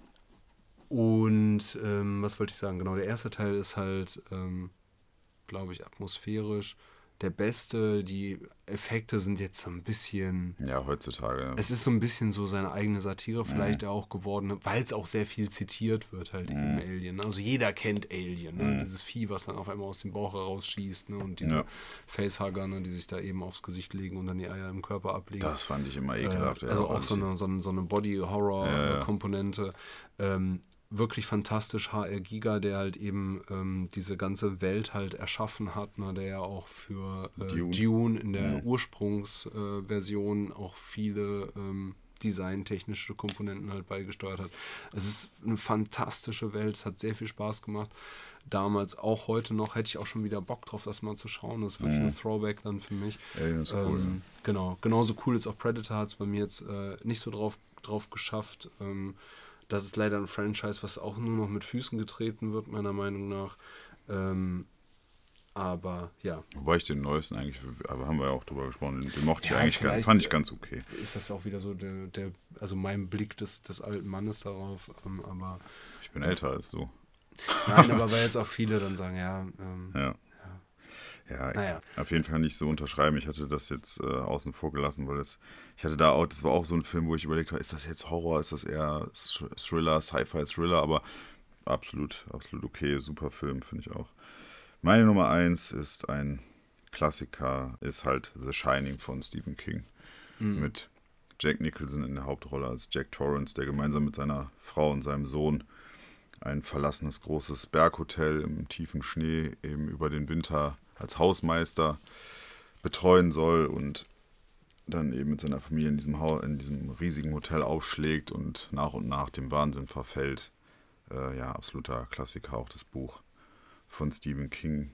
und ähm, was wollte ich sagen? Genau, der erste Teil ist halt, ähm, glaube ich, atmosphärisch der beste. Die Effekte sind jetzt so ein bisschen. Ja, heutzutage. Es ist so ein bisschen so seine eigene Satire vielleicht auch geworden, weil es auch sehr viel zitiert wird, halt eben Alien. ne? Also jeder kennt Alien, ne? dieses Vieh, was dann auf einmal aus dem Bauch herausschießt ne? und diese Ja. Facehugger, ne? die sich da eben aufs Gesicht legen und dann die Eier im Körper ablegen. das fand ich immer Äh, ekelhaft. ja, also auch eine, so eine, so eine Body-Horror-Komponente. Ähm, wirklich fantastisch HR Giga, der halt eben ähm, diese ganze Welt halt erschaffen hat, ne, der ja auch für äh, Dune. Dune. in der Ursprungsversion äh, auch viele ähm, designtechnische Komponenten halt beigesteuert hat. Es ist eine fantastische Welt, es hat sehr viel Spaß gemacht. Damals, auch heute noch, hätte ich auch schon wieder Bock drauf, das mal zu schauen. Das ist wirklich ein Throwback dann für mich. Alien ist cool, ähm, Genau, genauso cool ist auch Predator, hat es bei mir jetzt äh, nicht so drauf, drauf geschafft. Ähm, das ist leider ein Franchise, was auch nur noch mit Füßen getreten wird, meiner Meinung nach. Ähm, aber ja, Wobei ich den neuesten eigentlich, aber haben wir ja auch drüber gesprochen, den, den mochte ich Ja, eigentlich, ganz, fand ich ganz okay. ist das auch wieder so der, der also mein Blick des, des alten Mannes darauf. Ähm, aber Ich bin älter als du. nein, aber weil jetzt auch viele dann sagen, ja, ähm, Ja. Ja, Naja. auf jeden Fall nicht so unterschreiben. Ich hatte das jetzt äh, außen vor gelassen, weil es, ich hatte da auch, das war auch so ein Film, wo ich überlegt habe, ist das jetzt Horror, ist das eher Thr- Thriller, Sci-Fi-Thriller, aber absolut, absolut okay, super Film, finde ich auch. Meine Nummer eins ist ein Klassiker, ist halt The Shining von Stephen King. Mit Jack Nicholson in der Hauptrolle als Jack Torrance, der gemeinsam mit seiner Frau und seinem Sohn ein verlassenes großes Berghotel im tiefen Schnee eben über den Winter als Hausmeister betreuen soll und dann eben mit seiner Familie in diesem, Haus, in diesem riesigen Hotel aufschlägt und nach und nach dem Wahnsinn verfällt. Äh, ja, absoluter Klassiker, auch das Buch von Stephen King.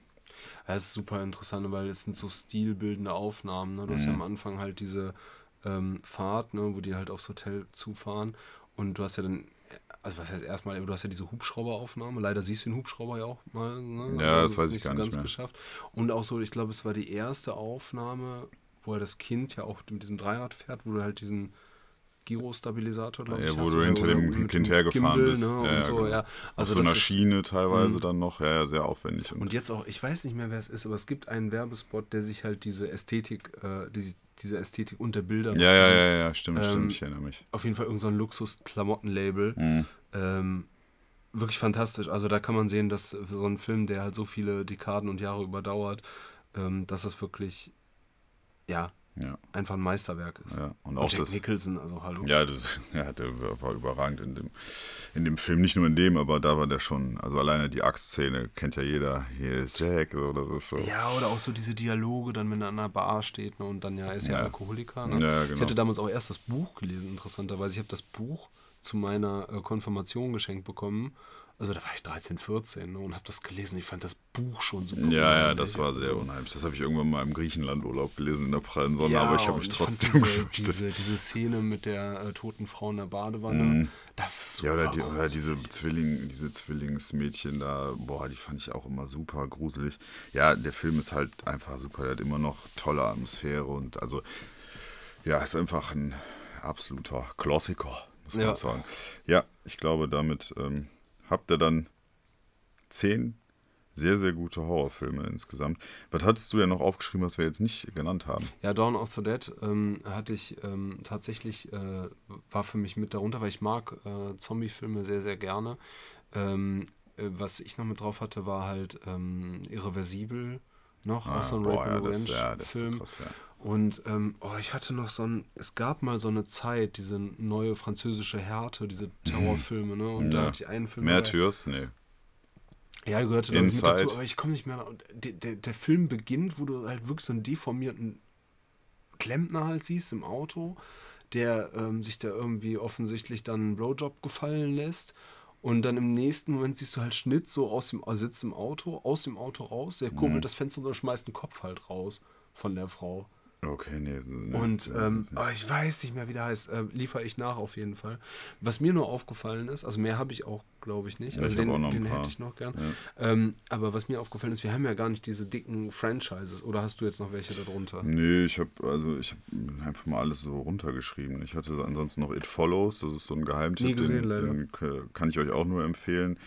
Das ist super interessant, weil es sind so stilbildende Aufnahmen. Ne? Du hast ja am Anfang halt diese ähm, Fahrt, ne, wo die halt aufs Hotel zufahren. Und du hast ja dann, also was heißt erstmal, du hast ja diese Hubschrauberaufnahme. Leider siehst du den Hubschrauber ja auch mal. Ne? Ja, das ist weiß ich nicht gar so nicht ganz mehr. geschafft. Und auch so, ich glaube, es war die erste Aufnahme, wo er das Kind ja auch mit diesem Dreirad fährt, wo du halt diesen Gyrostabilisator, glaube Ja, ich, wo du hinter dem Kind hergefahren Gimbal, bist. Ne? Ja, und ja, so, genau. ja. Auf Also so einer Schiene teilweise Mhm. dann noch, ja, ja, sehr aufwendig. und jetzt auch, ich weiß nicht mehr, wer es ist, aber es gibt einen Werbespot, der sich halt diese Ästhetik, äh, diese, diese Ästhetik unter Bildern. ja, ja, ja, ja, stimmt, Ähm, stimmt, ich erinnere mich. Auf jeden Fall irgendein so Luxus-Klamottenlabel. Mhm. Ähm, wirklich fantastisch. Also da kann man sehen, dass so ein Film, der halt so viele Dekaden und Jahre überdauert, ähm, dass das wirklich, ja, Ja, einfach ein Meisterwerk ist. ja. Und Und auch Jack das. Nicholson, also hallo. Ja, das, ja, der war überragend in dem, in dem Film. Nicht nur in dem, aber da war der schon, also alleine die Axtszene kennt ja jeder. Hier ist Jack, so, das ist so. Ja, oder auch so diese Dialoge, dann wenn er an einer Bar steht ne, und dann ja, er ist ja, Ja. Alkoholiker. Ne? Ja, Ich genau. hatte damals auch erst das Buch gelesen, interessanterweise. Ich habe das Buch zu meiner äh, Konfirmation geschenkt bekommen. Also da war ich 13, 14 ne, und habe das gelesen. Ich fand das Buch schon super. Ja, ja, unheimlich. das war sehr Also, unheimlich. Das habe ich irgendwann mal im Griechenland-Urlaub gelesen in der prallen Sonne, Ja, aber ich habe mich trotzdem diese, gefürchtet. diese, diese Szene mit der äh, toten Frau in der Badewanne, das ist super. Mhm. Ja, oder, die, oder diese, Zwilling, diese Zwillingsmädchen da, boah, die fand ich auch immer super gruselig. Ja, der Film ist halt einfach super, der hat immer noch tolle Atmosphäre und also, ja, ist einfach ein absoluter Klassiker, muss man Ja. sagen. Ja, ich glaube, damit ähm, habt ihr dann zehn sehr, sehr gute Horrorfilme insgesamt. Was hattest du ja noch aufgeschrieben, was wir jetzt nicht genannt haben? Ja, Dawn of the Dead ähm, hatte ich ähm, tatsächlich, äh, war für mich mit darunter, weil ich mag äh, Zombie-Filme sehr, sehr gerne. Ähm, äh, was ich noch mit drauf hatte, war halt ähm, Irreversibel noch, auch so ein Ah, Rape ja, das, ja, das Revenge-Film. krass, ja. Und ähm, oh, ich hatte noch so ein, es gab mal so eine Zeit, diese neue französische Härte, diese Terrorfilme, ne? Und da Ja. hatte ich einen Film. Märtyrs? Nee. Ja, gehörte da mit Inside. dazu, aber ich komme nicht mehr. Und der, der, der Film beginnt, wo du halt wirklich so einen deformierten Klempner halt siehst im Auto, der ähm, sich da irgendwie offensichtlich dann einen Blowjob gefallen lässt. Und dann im nächsten Moment siehst du halt Schnitt so aus dem, also sitzt im Auto, aus dem Auto raus, der Mhm. kurbelt das Fenster und schmeißt den Kopf halt raus von der Frau. Okay, nee. nee Und ja, ähm, nicht- aber ich weiß nicht mehr, wie der heißt. Äh, liefere ich nach auf jeden Fall. Was mir nur aufgefallen ist, also mehr habe ich auch, glaube ich, nicht. Ja, also ich hab den, auch noch ein den hätte ich noch gern. Ähm, aber was mir aufgefallen ist, wir haben ja gar nicht diese dicken Franchises. Oder hast du jetzt noch welche darunter? Nee, ich habe also ich habe einfach mal alles so runtergeschrieben. Ich hatte ansonsten noch It Follows, das ist so ein Geheimtipp, Nie gesehen, den, leider. den k- kann ich euch auch nur empfehlen.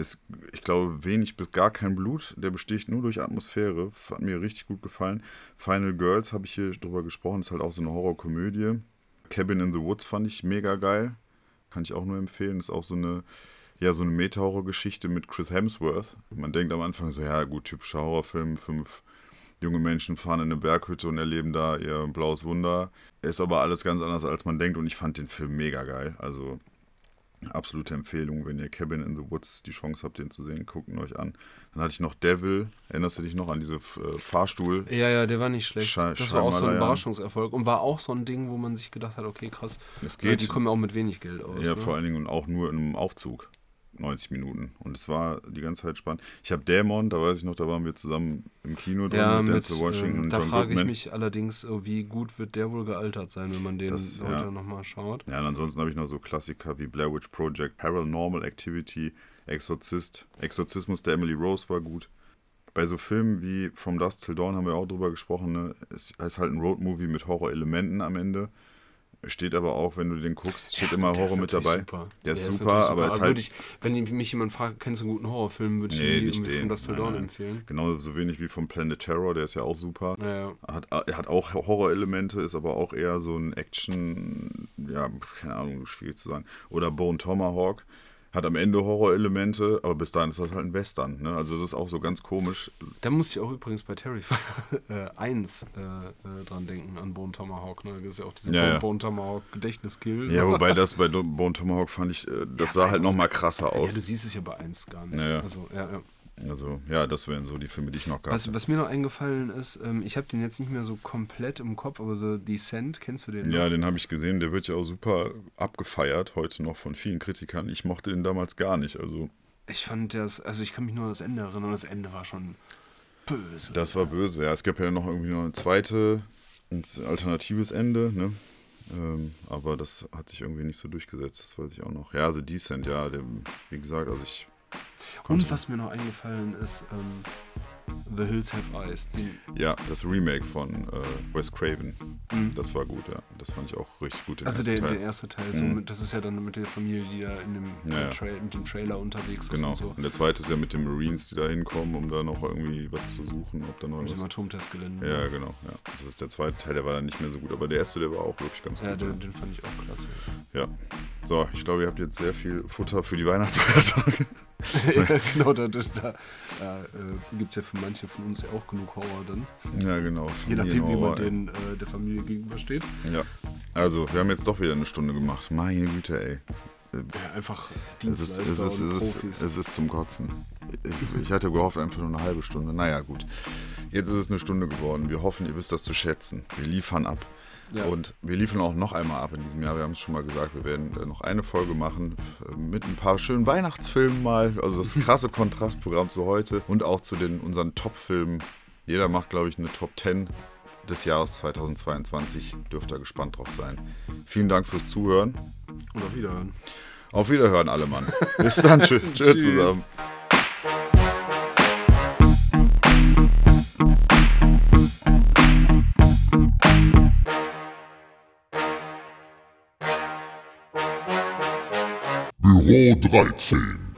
Es, ich glaube, wenig bis gar kein Blut, der besticht nur durch Atmosphäre. Hat mir richtig gut gefallen. Final Girls habe ich hier drüber gesprochen, ist halt auch so eine Horrorkomödie. Cabin in the Woods fand ich mega geil. Kann ich auch nur empfehlen. Ist auch so eine, ja, so eine Meta-Horror-Geschichte mit Chris Hemsworth. Man denkt am Anfang so, ja, gut, typischer Horrorfilm, fünf junge Menschen fahren in eine Berghütte und erleben da ihr blaues Wunder. Ist aber alles ganz anders, als man denkt und ich fand den Film mega geil. Also absolute Empfehlung, wenn ihr Cabin in the Woods die Chance habt, den zu sehen, guckt ihn euch an. Dann hatte ich noch Devil. Erinnerst du dich noch an diese äh, Fahrstuhl? Ja, ja, der war nicht schlecht. Schei- das war auch so ein. Überraschungserfolg und war auch so ein Ding, wo man sich gedacht hat, okay, krass. Es äh, geht. Die kommen ja auch mit wenig Geld aus. Ja, ne? vor allen Dingen und auch nur in einem Aufzug. 90 Minuten. Und es war die ganze Zeit spannend. Ich habe Dämon, da weiß ich noch, da waren wir zusammen im Kino drin Ja, mit Denzel Washington ähm, und da John frage ich Goodman. mich allerdings, äh, wie gut wird der wohl gealtert sein, wenn man den Das- heute ja. nochmal schaut. Ja, und ansonsten habe ich noch so Klassiker wie Blair Witch Project, Paranormal Activity, Exorzist. Exorzismus der Emily Rose war gut. Bei so Filmen wie From Dusk Till Dawn haben wir auch drüber gesprochen. Ne? Es ist halt ein Roadmovie mit Horrorelementen am Ende. Steht aber auch, wenn du den guckst, steht Ja, immer der Horror ist mit dabei. Super. Der ist super, natürlich aber ist würde halt. ich, wenn mich jemand fragt, kennst du einen guten Horrorfilm, würde ich Nee, nicht den. von Dust Till Dawn empfehlen. Genauso wenig wie von Planet Terror, der ist ja auch super. Ja, ja. Hat, er hat auch Horrorelemente, ist aber auch eher so ein Action, ja, keine Ahnung, schwierig zu sagen. Oder Bone Tomahawk. Hat am Ende Horrorelemente, aber bis dahin ist das halt ein Western. Ne? Also das ist auch so ganz komisch. Da muss ich auch übrigens bei Terrifier äh, 1 äh, äh, dran denken, an Bone Tomahawk. Ne? Das ist ja auch diese Ja, Bone, ja. Tomahawk Gedächtniskill. Ja, wobei das bei Bone Tomahawk fand ich, äh, das Ja, sah halt nochmal krasser Ja, aus. du siehst es ja bei 1 gar nicht. Ja, ja. Also, ja, ja. Also ja, das wären so die Filme, die ich noch gehabt Was, was mir noch eingefallen ist, ähm, ich habe den jetzt nicht mehr so komplett im Kopf, aber The Descent, kennst du den? Ja, noch? den habe ich gesehen. Der wird ja auch super abgefeiert heute noch von vielen Kritikern. Ich mochte den damals gar nicht. Also Ich fand das, also ich kann mich nur an das Ende erinnern und das Ende war schon böse. das war böse. Ja, es gab ja noch irgendwie noch eine zweite, ein alternatives Ende. Ne? Ähm, aber das hat sich irgendwie nicht so durchgesetzt. Das weiß ich auch noch. Ja, The Descent. Ja, der, wie gesagt, also ich. Und was mir noch eingefallen ist, ähm, The Hills Have Eyes. Ja, das Remake von äh, Wes Craven. Das war gut. Ja, das fand ich auch richtig gut. Mhm. also der, Teil. der erste Teil, so Mhm. mit, das ist ja dann mit der Familie, die da in dem, Ja, ja. Tra mit dem Trailer unterwegs ist Genau. und so. Und der zweite ist ja mit den Marines, die da hinkommen, um da noch irgendwie was zu suchen, ob da noch Mit dem was. Atomtestgelände. Ja, genau. Ja. Das ist der zweite Teil, der war dann nicht mehr so gut, aber der erste, der war auch wirklich ganz Ja, gut. den, den fand ich auch klasse. Ja. So, ich glaube, ihr habt jetzt sehr viel Futter für die Weihnachtsfeiertage. Ja, genau, da, da, da, äh, gibt es ja für manche von uns ja auch genug Horror dann. Ja, genau. Je nachdem, wie man den äh, der Familie gegenübersteht. Ja. Also, wir haben jetzt doch wieder eine Stunde gemacht. Meine Güte, ey. Ja, einfach Es ist, es, ist, es, ist, es ist zum Kotzen. Ich, ich hatte gehofft, einfach nur eine halbe Stunde. Naja, gut. Jetzt ist es eine Stunde geworden. Wir hoffen, ihr wisst das zu schätzen. Wir liefern ab. Ja. Und wir liefern auch noch einmal ab in diesem Jahr. Wir haben es schon mal gesagt, wir werden äh, noch eine Folge machen äh, mit ein paar schönen Weihnachtsfilmen mal. Also das krasse Kontrastprogramm zu heute und auch zu den unseren Top-Filmen. Jeder macht, glaube ich, eine Top 10 des Jahres 2022. Dürft ihr gespannt drauf sein. Vielen Dank fürs Zuhören. Und auf Wiederhören. Auf Wiederhören, alle Mann. Bis dann. Tschüss tschö Tschüss. zusammen. Büro 13.